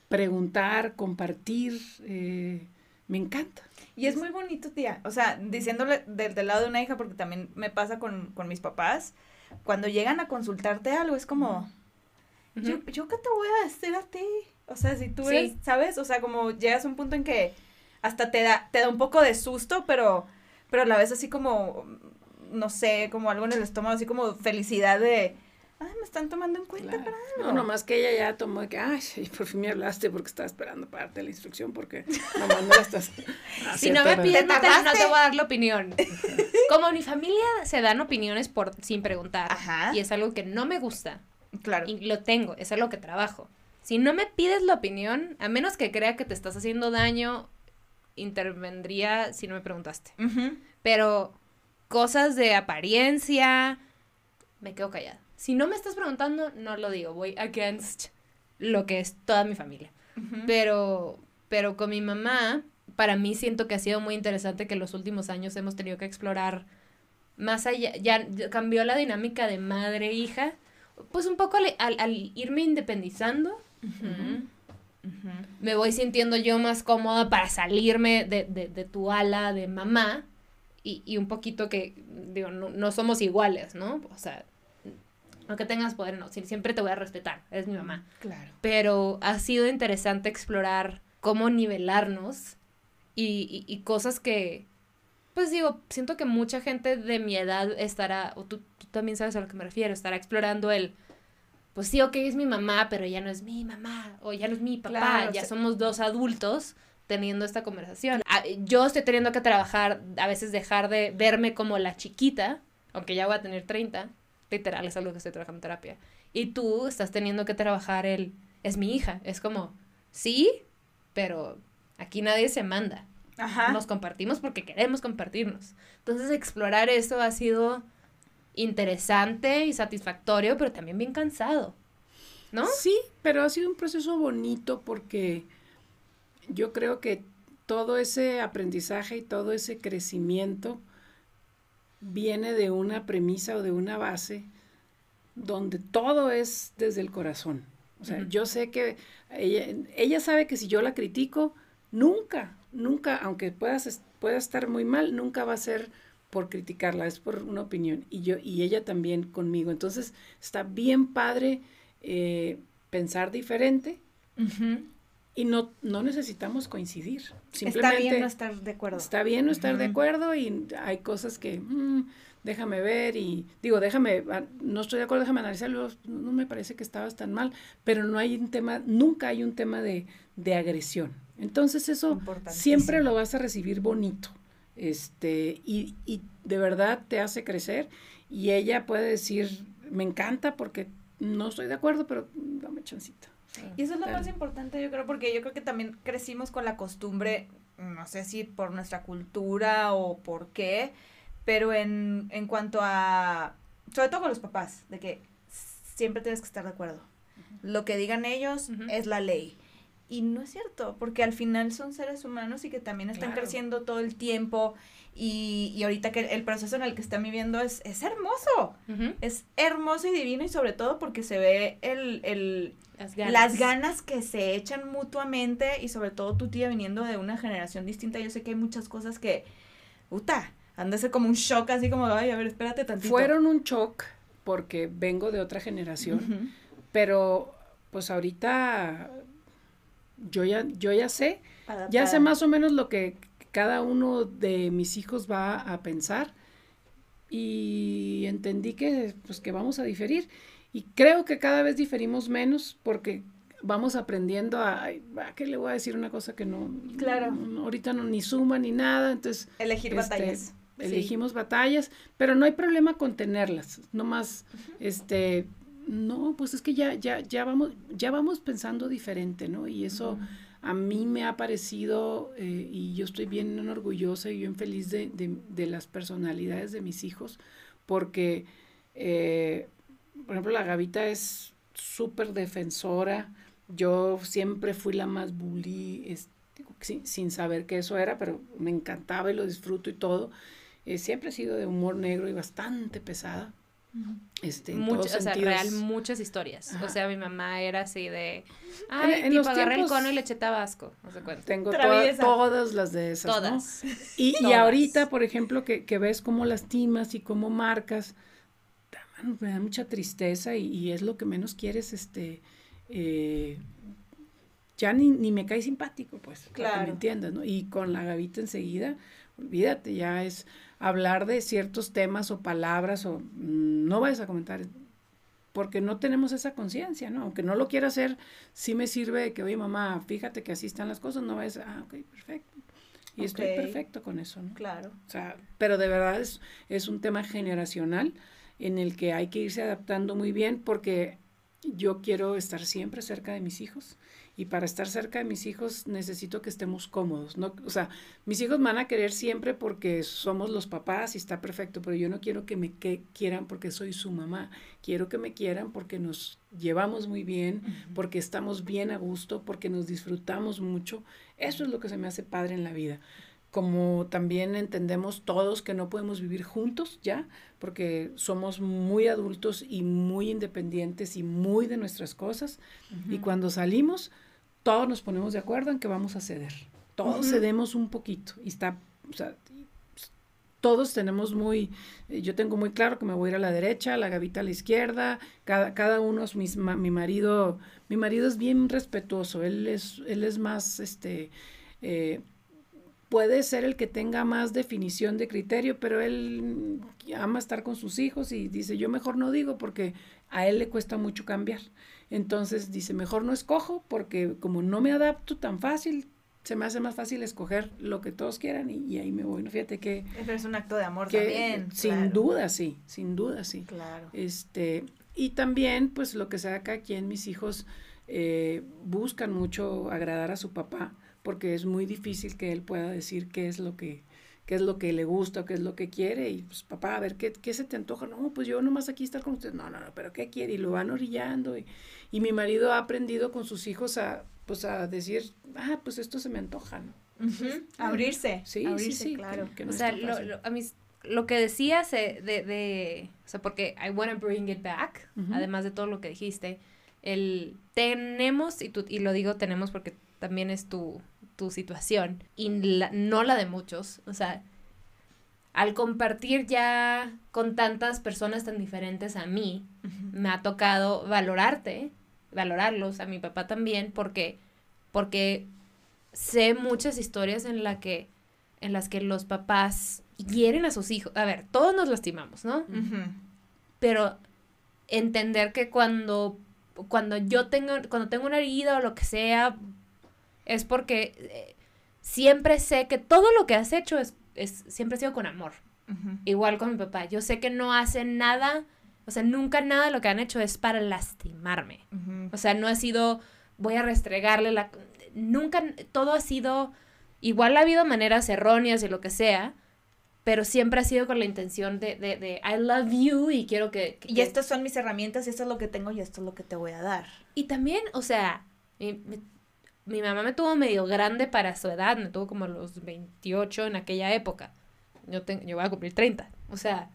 preguntar, compartir, eh, me encanta. Y es muy bonito, tía. O sea, diciéndole del, del lado de una hija, porque también me pasa con, con mis papás, cuando llegan a consultarte algo, es como, yo, yo qué te voy a decir a ti. O sea, si tú Sí. eres, ¿sabes? O sea, como llegas a un punto en que hasta te da, te da un poco de susto, pero, pero a la vez así como, no sé, como algo en el estómago, así como felicidad de, ay, me están tomando en cuenta Claro. para No, nomás que ella ya tomó de que, ay, por fin me hablaste porque estaba esperando para darte la instrucción porque nomás no la estás Si no me pides, ¿Te no te, no tardaste? te voy a dar la opinión. Como en mi familia se dan opiniones por sin preguntar. Ajá. Y es algo que no me gusta. Claro. Y lo tengo, es algo que trabajo. Si no me pides la opinión, a menos que crea que te estás haciendo daño, intervendría si no me preguntaste. Pero cosas de apariencia, me quedo callada. Si no me estás preguntando, no lo digo. Voy against lo que es toda mi familia. Pero, pero con mi mamá, para mí siento que ha sido muy interesante que en los últimos años hemos tenido que explorar más allá, ya cambió la dinámica de madre-hija, pues un poco al, al- al irme independizando, me voy sintiendo yo más cómoda para salirme de, de, de tu ala de mamá y, y un poquito que, digo, no, no somos iguales, ¿no? O sea, aunque tengas poder, no, si- siempre te voy a respetar, es mi mamá Claro. pero ha sido interesante explorar cómo nivelarnos y, y- y cosas que, pues digo, siento que mucha gente de mi edad estará, o tú, tú también sabes a lo que me refiero, estará explorando el, pues sí, ok, es mi mamá, pero ya no es mi mamá, o ya no es mi papá, Claro, ya se- somos dos adultos teniendo esta conversación. Ah, Yo estoy teniendo que trabajar, a veces dejar de verme como la chiquita, aunque ya voy a tener 30, literal, es algo que estoy trabajando en terapia. Y tú estás teniendo que trabajar el, es mi hija, es como, sí, pero aquí nadie se manda. Ajá. Nos compartimos porque queremos compartirnos. Entonces explorar eso ha sido interesante y satisfactorio, pero también bien cansado. ¿No? Sí, pero ha sido un proceso bonito porque yo creo que todo ese aprendizaje y todo ese crecimiento viene de una premisa o de una base donde todo es desde el corazón. O sea, yo sé que ella, ella sabe que si yo la critico, nunca, nunca, aunque puedas, pueda estar muy mal, nunca va a ser por criticarla, es por una opinión. Y yo, y ella también conmigo. Entonces, está bien padre eh, pensar diferente. Y no, no necesitamos coincidir. Está Simplemente bien no estar de acuerdo. está bien no estar de acuerdo y hay cosas que mm, déjame ver y digo, déjame, no estoy de acuerdo, déjame analizarlo, no, me parece que estabas tan mal, pero no hay un tema, nunca hay un tema de, de agresión. Entonces eso siempre lo vas a recibir bonito. Este, y, y de verdad te hace crecer y ella puede decir, me encanta porque no estoy de acuerdo, pero dame chancita. Y eso es lo más importante, yo creo, porque yo creo que también crecimos con la costumbre, no sé si por nuestra cultura o por qué, pero en, en cuanto a, sobre todo con los papás, de que siempre tienes que estar de acuerdo. Lo que digan ellos es la ley. y no es cierto, porque al final son seres humanos y que también están Claro. creciendo todo el tiempo y, y ahorita que el proceso en el que están viviendo es, es hermoso, es hermoso y divino y sobre todo porque se ve el, el, Las ganas. las ganas. que se echan mutuamente y sobre todo tu tía viniendo de una generación distinta, yo sé que hay muchas cosas que, puta, han de ser como un shock así como, ay, a ver, espérate tantito. Fueron un shock porque vengo de otra generación, pero pues ahorita yo ya, yo ya sé, ya sé más o menos lo que cada uno de mis hijos va a pensar y entendí que pues que vamos a diferir y creo que cada vez diferimos menos porque vamos aprendiendo a, ay, ¿a qué le voy a decir una cosa que no, Claro. no- ahorita no ni suma ni nada, entonces Elegir este, batallas. Sí. elegimos batallas, pero no hay problema con tenerlas, nomás, este, no, pues es que ya, ya, ya vamos, ya vamos pensando diferente, ¿no? Y eso a mí me ha parecido, eh, y yo estoy bien orgullosa y bien feliz de, de- de las personalidades de mis hijos, porque, eh, por ejemplo, la Gavita es súper defensora, yo siempre fui la más bully, es- sin, sin saber que eso era, pero me encantaba y lo disfruto y todo. Eh, siempre he sido de humor negro y bastante pesada. Este, en Mucho- todos o sea, sentidos. real, muchas historias. Ajá. O sea, mi mamá era así de, ay, en tipo, los agarré el cono y le eché tabasco, no se cuenta. Tengo toda- todas las de esas, ¿no? Todas. Y, y Todas. ahorita, por ejemplo, que, que ves cómo lastimas y cómo marcas, me da mucha tristeza y, y es lo que menos quieres, este, eh, ya ni, ni me cae simpático, pues, para que Claro. me entiendas, ¿no? Y con la gavita enseguida, olvídate, ya es hablar de ciertos temas o palabras o mm, no vayas a comentar porque no tenemos esa conciencia, ¿no? Aunque no lo quiera hacer, sí me sirve de que, oye, mamá, fíjate que así están las cosas, no vayas, a- ah, ok, perfecto. Y estoy perfecto con eso, ¿no? Claro. O sea, pero de verdad es, es un tema generacional en el que hay que irse adaptando muy bien porque yo quiero estar siempre cerca de mis hijos y para estar cerca de mis hijos necesito que estemos cómodos, ¿no? O sea, mis hijos me van a querer siempre porque somos los papás y está perfecto, pero yo no quiero que me que- quieran porque soy su mamá, quiero que me quieran porque nos llevamos muy bien, porque estamos bien a gusto, porque nos disfrutamos mucho. Eso es lo que se me hace padre en la vida. Como también entendemos todos que no podemos vivir juntos ya, porque somos muy adultos y muy independientes y muy de nuestras cosas. Y cuando salimos, todos nos ponemos de acuerdo en que vamos a ceder. Todos cedemos un poquito. Y está, o sea, todos tenemos muy, yo tengo muy claro que me voy a ir a la derecha, la gavita a la izquierda, cada, cada uno es mis, ma- mi marido, mi marido es bien respetuoso, él es, él es más, este, eh, puede ser el que tenga más definición de criterio, pero él ama estar con sus hijos y dice, yo mejor no digo porque a él le cuesta mucho cambiar. Entonces dice, mejor no escojo porque como no me adapto tan fácil, se me hace más fácil escoger lo que todos quieran y, y ahí me voy. ¿no? Fíjate que, Pero es un acto de amor que también. sin claro. duda sí, sin duda sí. Claro. Este, y también, pues lo que sea acá, aquí en mis hijos eh, buscan mucho agradar a su papá, porque es muy difícil que él pueda decir qué es lo que, qué es lo que le gusta o qué es lo que quiere. Y pues, papá, a ver, ¿qué, qué se te antoja? No, pues yo nomás aquí estar con usted. No, no, no, pero ¿qué quiere? Y lo van orillando. Y, y mi marido ha aprendido con sus hijos a, pues a decir, ah, pues esto se me antoja, ¿no? Ujú. Abrirse. Sí, abrirse, sí, sí. claro. que- que no o sea, lo, lo- a mis, lo que decías de, de, o sea, porque I want to bring it back, además de todo lo que dijiste, el tenemos, y, tú, y lo digo tenemos porque también es tu, tu situación, y la- no la de muchos, o sea, al compartir ya con tantas personas tan diferentes a mí, me ha tocado valorarte, valorarlos, a mi papá también, porque, porque sé muchas historias en la que, en las que los papás hieren a sus hijos. A ver, todos nos lastimamos, ¿no? Pero entender que cuando, cuando yo tengo, cuando tengo una herida o lo que sea, es porque eh, siempre sé que todo lo que has hecho es, es siempre ha sido con amor. Igual con mi papá. Yo sé que no hacen nada, o sea, nunca nada de lo que han hecho es para lastimarme. O sea, no ha sido, voy a restregarle la... Nunca, todo ha sido, igual ha habido maneras erróneas y lo que sea, pero siempre ha sido con la intención de, de, de I love you y quiero que... que- Y estas son mis herramientas y esto es lo que tengo y esto es lo que te voy a dar. Y también, o sea, mi- mi- mi mamá me tuvo medio grande para su edad, me tuvo como a los 28 en aquella época. Yo, tengo, yo voy a cumplir 30. O sea,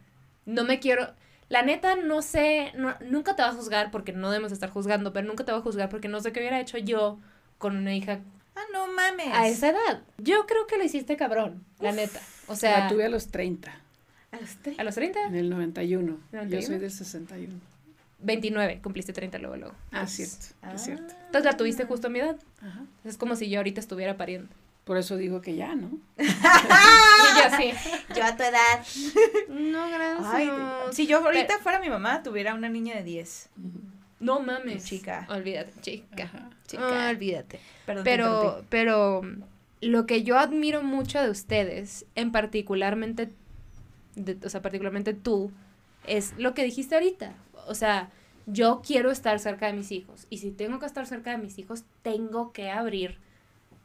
no me quiero... La neta, no sé, no- nunca te va a juzgar porque no debemos estar juzgando, pero nunca te va a juzgar porque no sé qué hubiera hecho yo con una hija Ah, no mames. a esa edad. Yo creo que lo hiciste cabrón, la neta. O sea, la tuve a los 30, A los tres. a los 30, en el 91. Yo 91. soy del 61. 29, cumpliste 30 luego, luego. Ah, cierto, Ah. es cierto. Entonces la tuviste justo a mi edad. Ajá. Es como si yo ahorita estuviera pariendo. Por eso digo que ya, ¿no? Y yo así. Yo a tu edad. No, gracias. Ay, si yo ahorita fuera mi mamá, tuviera una niña de 10. No mames. Chica. Olvídate, chica. Ajá. Chica. olvídate. Perdón, Pero, pero lo que yo admiro mucho de ustedes, en particularmente, de- o sea, particularmente tú, es lo que dijiste ahorita. O sea, yo quiero estar cerca de mis hijos. Y si tengo que estar cerca de mis hijos, tengo que abrir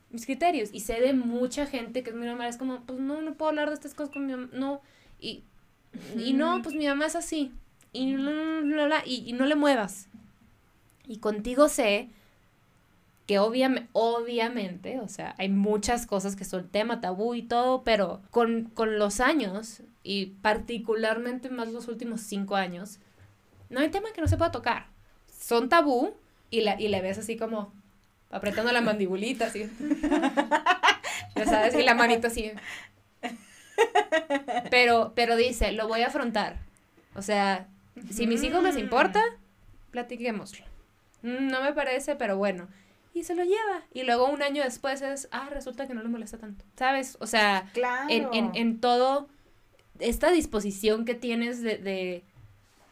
mis criterios. Y sé de mucha gente que es muy normal, es como, pues no, no puedo hablar de estas cosas con mi mamá, no. Y, y no, pues mi mamá es así. Y, y, y no le muevas. Y contigo sé que obviamente, obviamente, o sea, hay muchas cosas que son tema tabú y todo, pero con, con los años, y particularmente más los últimos cinco años, no hay tema que no se pueda tocar. Son tabú y la, y le ves así como apretando la mandibulita, así. ya sabes, y la manita así. Pero, pero dice, lo voy a afrontar. O sea, si mis hijos les importa, platiquémoslo. Mm, No me parece, pero bueno. Y se lo lleva. Y luego un año después es, ah, resulta que no le molesta tanto. ¿Sabes? O sea, Claro. en, en, en todo, esta disposición que tienes de, de,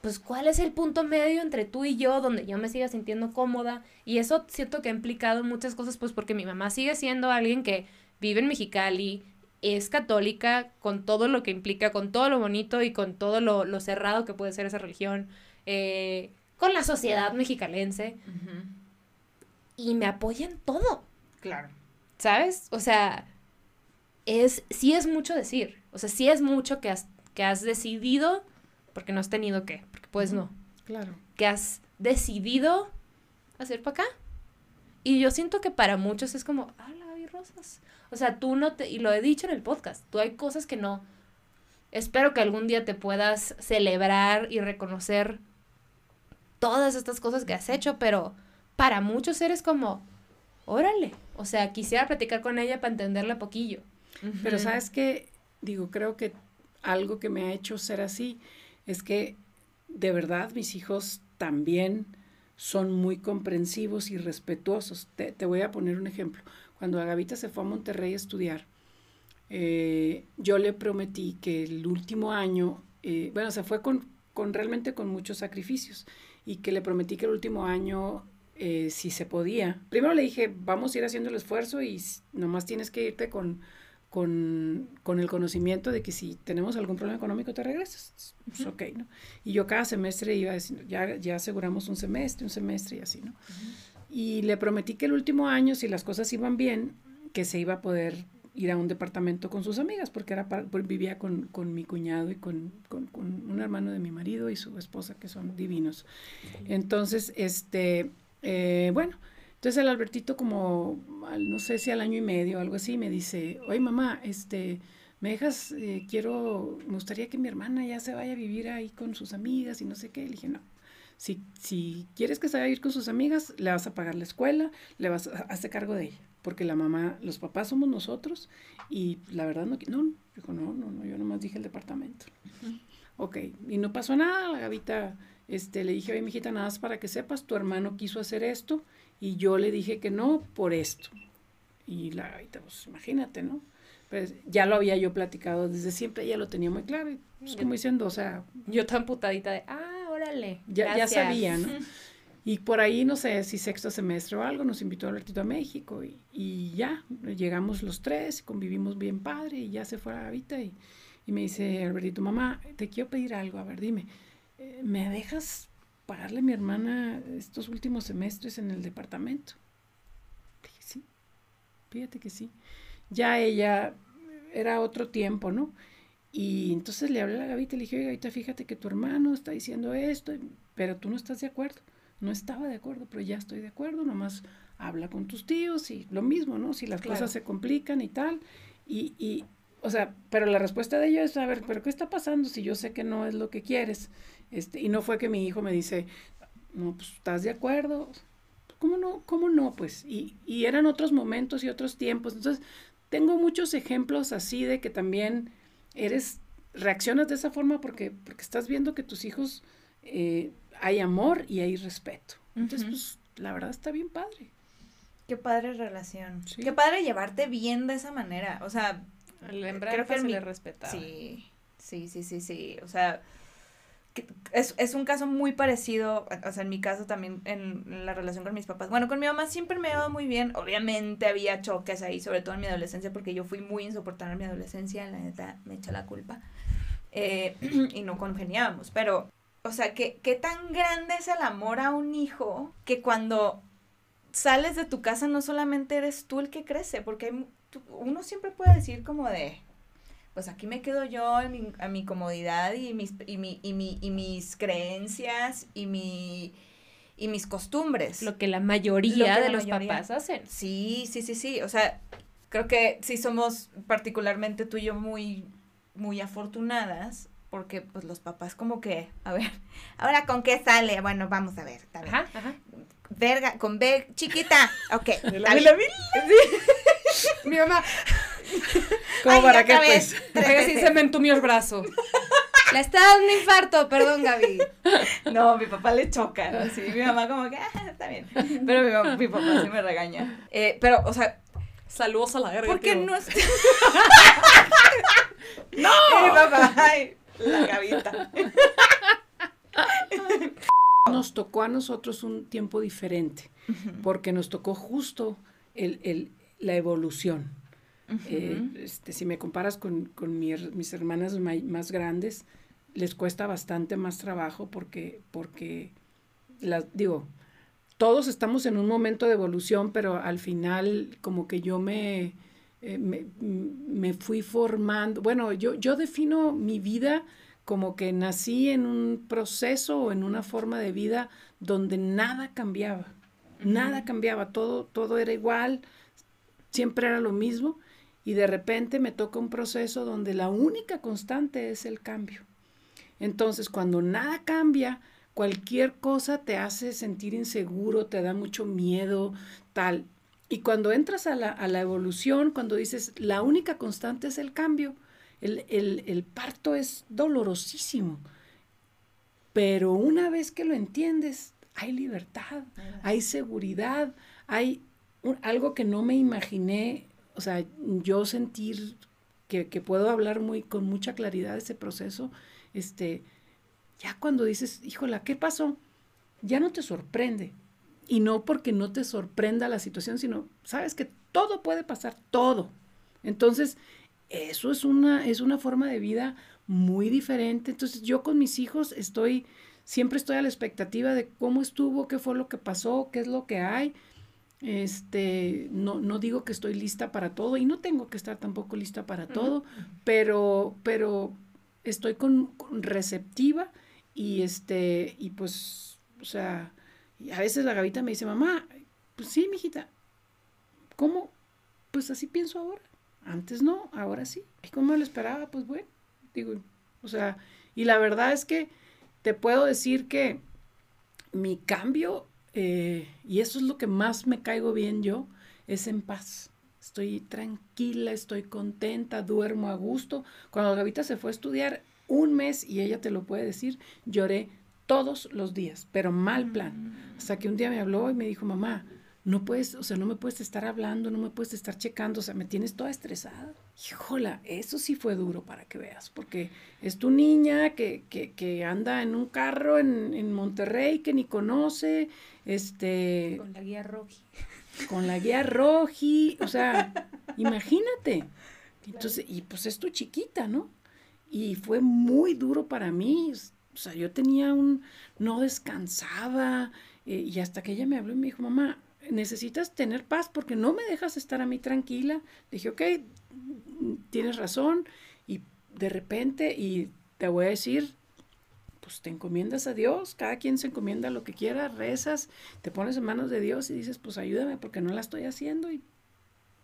pues, ¿cuál es el punto medio entre tú y yo donde yo me siga sintiendo cómoda? Y eso siento que ha implicado muchas cosas, pues, porque mi mamá sigue siendo alguien que vive en Mexicali, es católica, con todo lo que implica, con todo lo bonito y con todo lo, lo cerrado que puede ser esa religión, eh, con la sociedad mexicalense, y me apoya en todo. Claro. ¿Sabes? O sea, es, sí es mucho decir. O sea, sí es mucho que has, que has decidido, porque no has tenido que, porque pues no, Claro. que has decidido hacer para acá. Y yo siento que para muchos es como, ah, la Gaby Rosas. O sea, tú no te, y lo he dicho en el podcast, tú hay cosas que no. Espero que algún día te puedas celebrar y reconocer todas estas cosas que has hecho, pero para muchos eres como, órale. O sea, quisiera platicar con ella para entenderla poquillo. Pero sabes que, digo, creo que algo que me ha hecho ser así es que de verdad mis hijos también son muy comprensivos y respetuosos. Te, te voy a poner un ejemplo. Cuando Agavita se fue a Monterrey a estudiar, eh, yo le prometí que el último año, eh, bueno, se fue con, con realmente con muchos sacrificios y que le prometí que el último año, eh, si se podía, primero le dije, vamos a ir haciendo el esfuerzo y nomás tienes que irte con, con, con el conocimiento de que si tenemos algún problema económico te regresas. Pues, ok, ¿no? Y yo cada semestre iba diciendo, ya, ya aseguramos un semestre, un semestre y así, ¿no? Y le prometí que el último año, si las cosas iban bien, que se iba a poder ir a un departamento con sus amigas, porque era para- pues, vivía con, con mi cuñado y con, con- con un hermano de mi marido y su esposa, que son divinos. Entonces, este, eh, bueno, entonces el Albertito como, no sé si al año y medio o algo así, me dice, oye mamá, este, me dejas, eh, quiero, me gustaría que mi hermana ya se vaya a vivir ahí con sus amigas y no sé qué. Le dije, no, si, si quieres que se vaya a ir con sus amigas, le vas a pagar la escuela, le vas a hacer cargo de ella, porque la mamá, los papás somos nosotros y la verdad no, no, dijo, no, no, no, yo nomás dije el departamento. Ok, y no pasó nada, la Gavita, este, le dije, oye, mijita, nada más para que sepas, tu hermano quiso hacer esto y yo le dije que no por esto. Y la Gavita, pues imagínate, ¿no? Pues ya lo había yo platicado desde siempre, ella lo tenía muy claro, y, pues como diciendo, o sea, Yo tan putadita de, ah, órale. ya, ya gracias". sabía, ¿no? Y por ahí, no sé, si sexto semestre o algo, nos invitó Albertito a México y, y ya, llegamos los tres, convivimos bien padre y ya se fue a Gavita y, y me dice Albertito, mamá, te quiero pedir algo, a ver, dime, eh, ¿me dejas pagarle a mi hermana estos últimos semestres en el departamento? Dije, sí, fíjate que sí. Ya ella, era otro tiempo, ¿no? Y entonces le hablé a la Gavita y le dije, oye, Gavita, fíjate que tu hermano está diciendo esto, pero tú no estás de acuerdo. no estaba de acuerdo, pero ya estoy de acuerdo, nomás habla con tus tíos y lo mismo, ¿no? Si las Claro. cosas se complican y tal. Y, y, o sea, pero la respuesta de ellos es, a ver, ¿pero qué está pasando si yo sé que no es lo que quieres? Este, y no fue que mi hijo me dice, no, pues, ¿estás de acuerdo? ¿Cómo no? ¿Cómo no? Pues, y, y eran otros momentos y otros tiempos. Entonces, tengo muchos ejemplos así de que también eres, reaccionas de esa forma porque, porque estás viendo que tus hijos eh, hay amor y hay respeto. Entonces, pues, la verdad está bien padre. Qué padre relación. Sí. Qué padre llevarte bien de esa manera. O sea, El Creo que se mi- le respetaba. Sí, sí, sí, sí, sí. O sea, es, es un caso muy parecido, o sea, en mi caso también en la relación con mis papás. Bueno, con mi mamá siempre me iba muy bien. Obviamente había choques ahí, sobre todo en mi adolescencia, porque yo fui muy insoportable en mi adolescencia, la neta me echa la culpa. Eh, y no congeniábamos, pero, o sea, ¿qué, qué tan grande es el amor a un hijo que cuando sales de tu casa no solamente eres tú el que crece, porque uno siempre puede decir como de, pues aquí me quedo yo en mi, a mi comodidad y mis, y, mi, y, mi, y mis creencias y, mi, y mis costumbres. Lo que la Lo mayoría que de la los mayoría. papás hacen. Sí, sí, sí, sí. O sea, creo que sí somos particularmente tú y yo muy, muy afortunadas. Porque, pues, los papás como que, a ver, ahora con qué sale, bueno, vamos a ver, está bien. Ajá, ajá. Verga, con B chiquita, ok. Mi mamá, ¿Cómo Ay, para qué, pues? así veces. se me entumió el brazo. Le está dando un infarto, perdón, Gaby. No, mi papá le choca, ¿no? Sí, mi mamá como que, ah, está bien. Pero mi, papá sí me regaña. Eh, pero, o sea, Saludos a la verga. ¿por qué tío. no es... ¡No! mi papá, ay, la gavita. Nos tocó a nosotros un tiempo diferente, porque nos tocó justo el, el- la evolución. Eh, este, si me comparas con, con mi mis hermanas más grandes, les cuesta bastante más trabajo porque, porque las, digo, todos estamos en un momento de evolución, pero al final como que yo me, eh, me, me fui formando, bueno, yo, yo defino mi vida como que nací en un proceso o en una forma de vida donde nada cambiaba, nada cambiaba, todo, todo era igual, siempre era lo mismo y de repente me toca un proceso donde la única constante es el cambio. Entonces, cuando nada cambia, cualquier cosa te hace sentir inseguro, te da mucho miedo, tal. Y cuando entras a la, a la evolución, cuando dices, la única constante es el cambio, el, el- el parto es dolorosísimo. Pero una vez que lo entiendes, hay libertad, hay seguridad, hay un- algo que no me imaginé, o sea, yo sentir que, que puedo hablar muy, con mucha claridad de ese proceso, este, ya cuando dices, híjola, ¿qué pasó? Ya no te sorprende. Y no porque no te sorprenda la situación, sino sabes que todo puede pasar, todo. Entonces, eso es una, es una forma de vida muy diferente. Entonces, yo con mis hijos estoy, siempre estoy a la expectativa de cómo estuvo, qué fue lo que pasó, qué es lo que hay. Este, no, no digo que estoy lista para todo y no tengo que estar tampoco lista para todo, pero, pero estoy con, con receptiva y este, y pues, o sea, a veces la gavita me dice, mamá, pues sí, mijita, ¿cómo? Pues así pienso ahora. Antes no, ahora sí. ¿Y cómo lo esperaba? Pues bueno, digo, o sea, y la verdad es que te puedo decir que mi cambio, eh, y eso es lo que más me caigo bien yo, es en paz. Estoy tranquila, estoy contenta, duermo a gusto. Cuando Gavita se fue a estudiar un mes, y ella te lo puede decir, lloré todos los días, pero mal plan. Hasta que un día me habló y me dijo, mamá, no puedes, o sea, no me puedes estar hablando, no me puedes estar checando, o sea, me tienes toda estresada. Híjola, eso sí fue duro para que veas, porque es tu niña que, que, que anda en un carro en, en Monterrey que ni conoce, este, Con la guía roji. con la guía roji, o sea, imagínate. Entonces, y pues es tu chiquita, ¿no? Y fue muy duro para mí, o sea, yo tenía un, no descansaba, eh, y hasta que ella me habló y me dijo, mamá, necesitas tener paz porque no me dejas estar a mí tranquila. Dije, ok, tienes razón, y de repente, y te voy a decir, pues te encomiendas a Dios, cada quien se encomienda lo que quiera, rezas, te pones en manos de Dios y dices, pues ayúdame porque no la estoy haciendo y,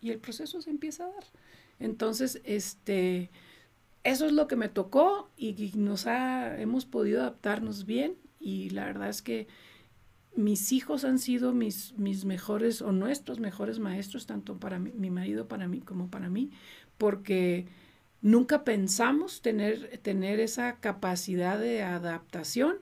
y el proceso se empieza a dar. Entonces, este, eso es lo que me tocó y, y nos ha, hemos podido adaptarnos bien y la verdad es que mis hijos han sido mis, mis mejores o nuestros mejores maestros, tanto para mi, mi marido para mí como para mí, porque nunca pensamos tener, tener esa capacidad de adaptación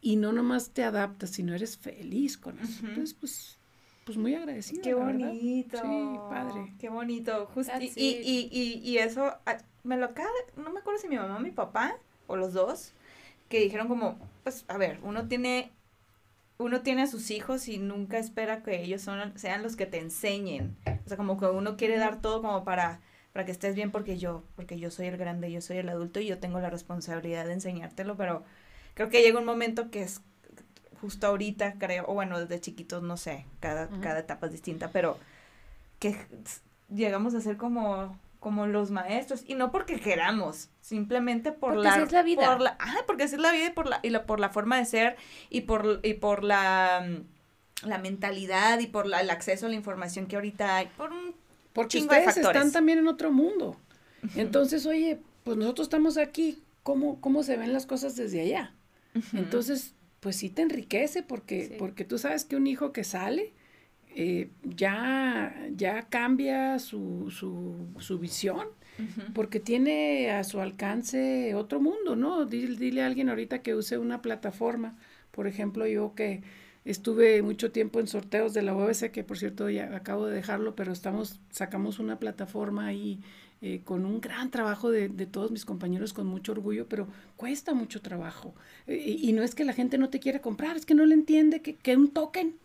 y no nomás te adaptas, sino eres feliz con eso. Entonces, pues, pues muy agradecida. Qué bonito. Sí, padre. Qué bonito. Justo, y, y, y, y, eso, ah, me lo acaba, no me acuerdo si mi mamá o mi papá, o los dos, que dijeron como, pues, a ver, uno tiene, uno tiene a sus hijos y nunca espera que ellos son, sean los que te enseñen. O sea, como que uno quiere dar todo como para, para que estés bien porque yo, porque yo soy el grande, yo soy el adulto y yo tengo la responsabilidad de enseñártelo, pero creo que llega un momento que es justo ahorita, creo, o bueno, desde chiquitos, no sé, cada, cada etapa es distinta, pero que llegamos a ser como, como los maestros, y no porque queramos, simplemente por Porque la, así es la vida. por la- ajá, porque así es la vida y por la, y la, por la forma de ser, y por, y por la, mm, la mentalidad, y por la- el acceso a la información que ahorita hay, por un Porque chingo de ustedes están también en otro mundo. Entonces, oye, pues nosotros estamos aquí, ¿cómo, cómo se ven las cosas desde allá? Entonces, pues sí te enriquece porque, Sí. porque tú sabes que un hijo que sale eh, ya, ya cambia su, su, su visión porque tiene a su alcance otro mundo, ¿no? Dile, dile a alguien ahorita que use una plataforma, por ejemplo, yo que estuve mucho tiempo en sorteos de la UBC, que por cierto ya acabo de dejarlo, pero estamos, sacamos una plataforma ahí eh, con un gran trabajo de, de todos mis compañeros, con mucho orgullo, pero cuesta mucho trabajo. Eh, y, y no es que la gente no te quiera comprar, es que no le entiende que, que un token.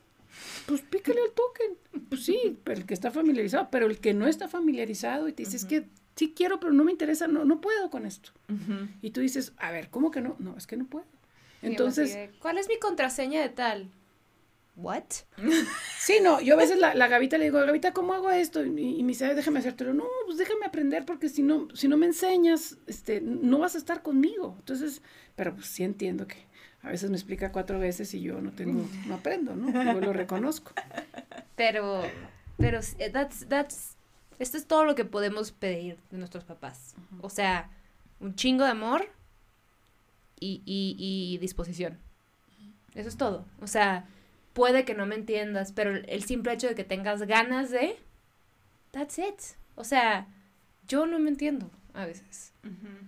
Pues pícale al token. Pues sí, pero el que está familiarizado, pero el que no está familiarizado y te dice, es que sí quiero, pero no me interesa, no, no puedo con esto. Y tú dices, a ver, ¿cómo que no? No, es que no puedo. Entonces, de, ¿cuál es mi contraseña de tal? ¿What? sí, no, yo a veces la, la Gavita le digo, Gavita, ¿cómo hago esto? Y, y me dice, "Ay, déjame hacértelo. No, pues déjame aprender porque si no, si no me enseñas, este, no vas a estar conmigo. Entonces, pero pues sí entiendo que a veces me explica cuatro veces y yo no tengo, no aprendo, ¿no? Yo lo reconozco. Pero, pero eh, that's, that's, esto es todo lo que podemos pedir de nuestros papás. O sea, un chingo de amor y, y, y disposición. Eso es todo. O sea, puede que no me entiendas, pero el- simple hecho de que tengas ganas de, that's it. O sea, yo no me entiendo a veces.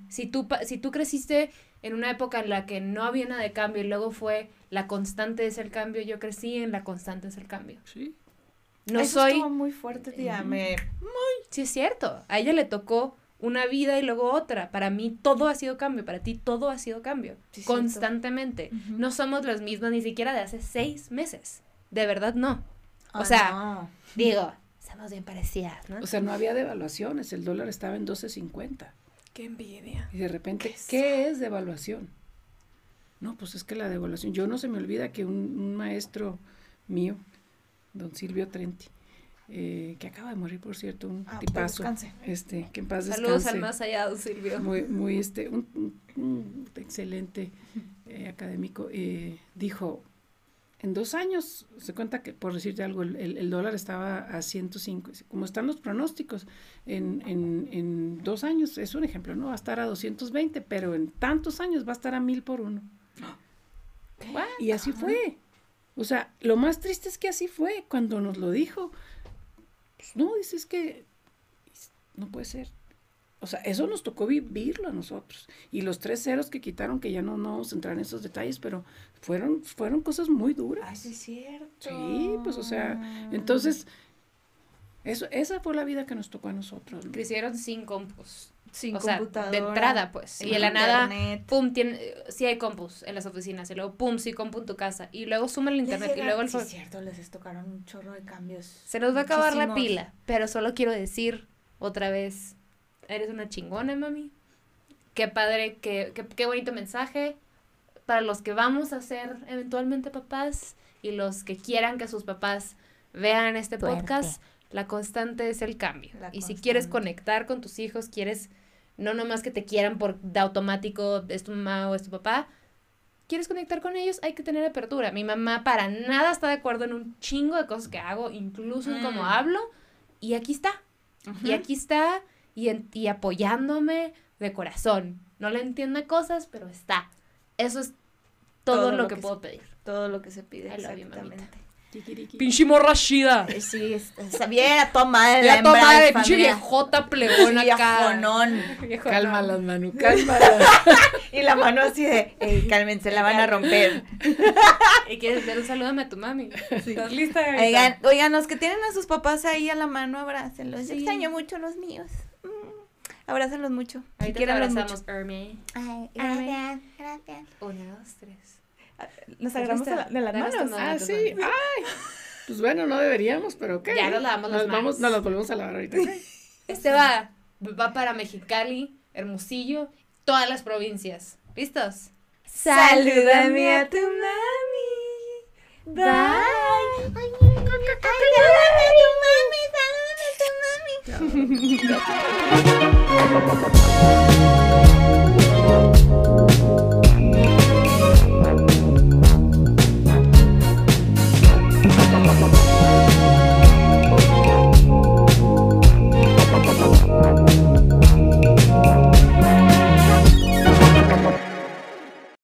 Si tú, si tú creciste en una época en la que no había nada de cambio y luego fue la constante es el cambio, yo crecí en la constante es el cambio. Sí. No Eso soy... estuvo muy fuerte, tía, me... Sí, es cierto. A ella le tocó una vida y luego otra. Para mí todo ha sido cambio, para ti todo ha sido cambio. Sí, constantemente. No somos las mismas ni siquiera de hace seis meses. De verdad no. O Ah, sea, no. Digo, somos bien parecidas, ¿no? O sea, no había devaluaciones, el dólar estaba en 12.50. qué envidia. Y de repente, ¿Qué ¿qué, es devaluación? No, pues es que la devaluación, yo no se me olvida que un, un maestro mío, don Silvio Trenti, eh, que acaba de morir, por cierto, un Ah, tipazo, este, que en paz Saludos descanse, al más allá, don Silvio. muy, muy, este, un, un- un excelente eh, académico, eh, dijo, en dos años, se cuenta que, por decirte algo, el, el- el dólar estaba a 105, dice, como están los pronósticos, en, en, en dos años, es un ejemplo, ¿no? Va a estar a 220, pero en tantos años va a estar a mil por uno. Y así fue. O sea, lo más triste es que así fue cuando nos lo dijo. Pues no, dices que no puede ser. O sea, eso nos tocó vivirlo a nosotros. Y los tres ceros que quitaron, que ya no, no vamos a entrar en esos detalles, pero fueron, fueron cosas muy duras. Ay, sí es cierto. Sí, pues o sea, entonces, eso, esa fue la vida que nos tocó a nosotros. ¿no? Crecieron sin compus. Sin o sea, de entrada, pues. Y de la nada, pum, tiene, sí hay compus en las oficinas. Y luego, pum, sí compu en tu casa. Y luego suma el internet. Y luego el Sí, es cierto, les tocaron un chorro de cambios. Se nos va a acabar la pila, pero solo quiero decir otra vez, eres una chingona, mami. Qué padre, qué, qué, qué bonito mensaje para los que vamos a ser eventualmente papás y los que quieran que sus papás vean este Fuerte. podcast. La constante es el cambio. La y si quieres conectar con tus hijos, quieres no nomás que te quieran por de automático, es tu mamá o es tu papá, quieres conectar con ellos, hay que tener apertura. Mi mamá para nada está de acuerdo en un chingo de cosas que hago, incluso en cómo Mm. hablo, y aquí está. Y aquí está, y, en- y apoyándome de corazón. No le entiende cosas, pero está. Eso es todo, Todo lo, lo que, que puedo pedir. Todo lo que se pide, I exactamente. Pinche morra chida. Eh, Sí, está- bien a tomar La toma de pinche viejota plebona acá. Cálmalas, Manu, cálmalas. Y la mano así de, "Ey, cálmense, la van a romper. Y quieres dar un saludo a tu mami. ¿Estás lista? Oigan, oigan, los que tienen a sus papás ahí a la mano, abrácenlos. Yo Sí. extraño mucho los míos. Mm, Abrácenlos mucho. Ahorita te abrazamos, Ermi. Ay, gracias, gracias. Una, dos, tres. Nos agarramos de, la- de las manos. mano. Ah, sí. Ay. Pues bueno, no deberíamos, pero ¿qué? Ya nos lavamos las nos vamos, manos. Nos las volvemos a lavar ahorita. Este va, va para Mexicali, Hermosillo, todas las provincias. ¿Listos? Salúdame a tu mami. Bye. Ay, salúdame a tu mami, salúdame a tu mami.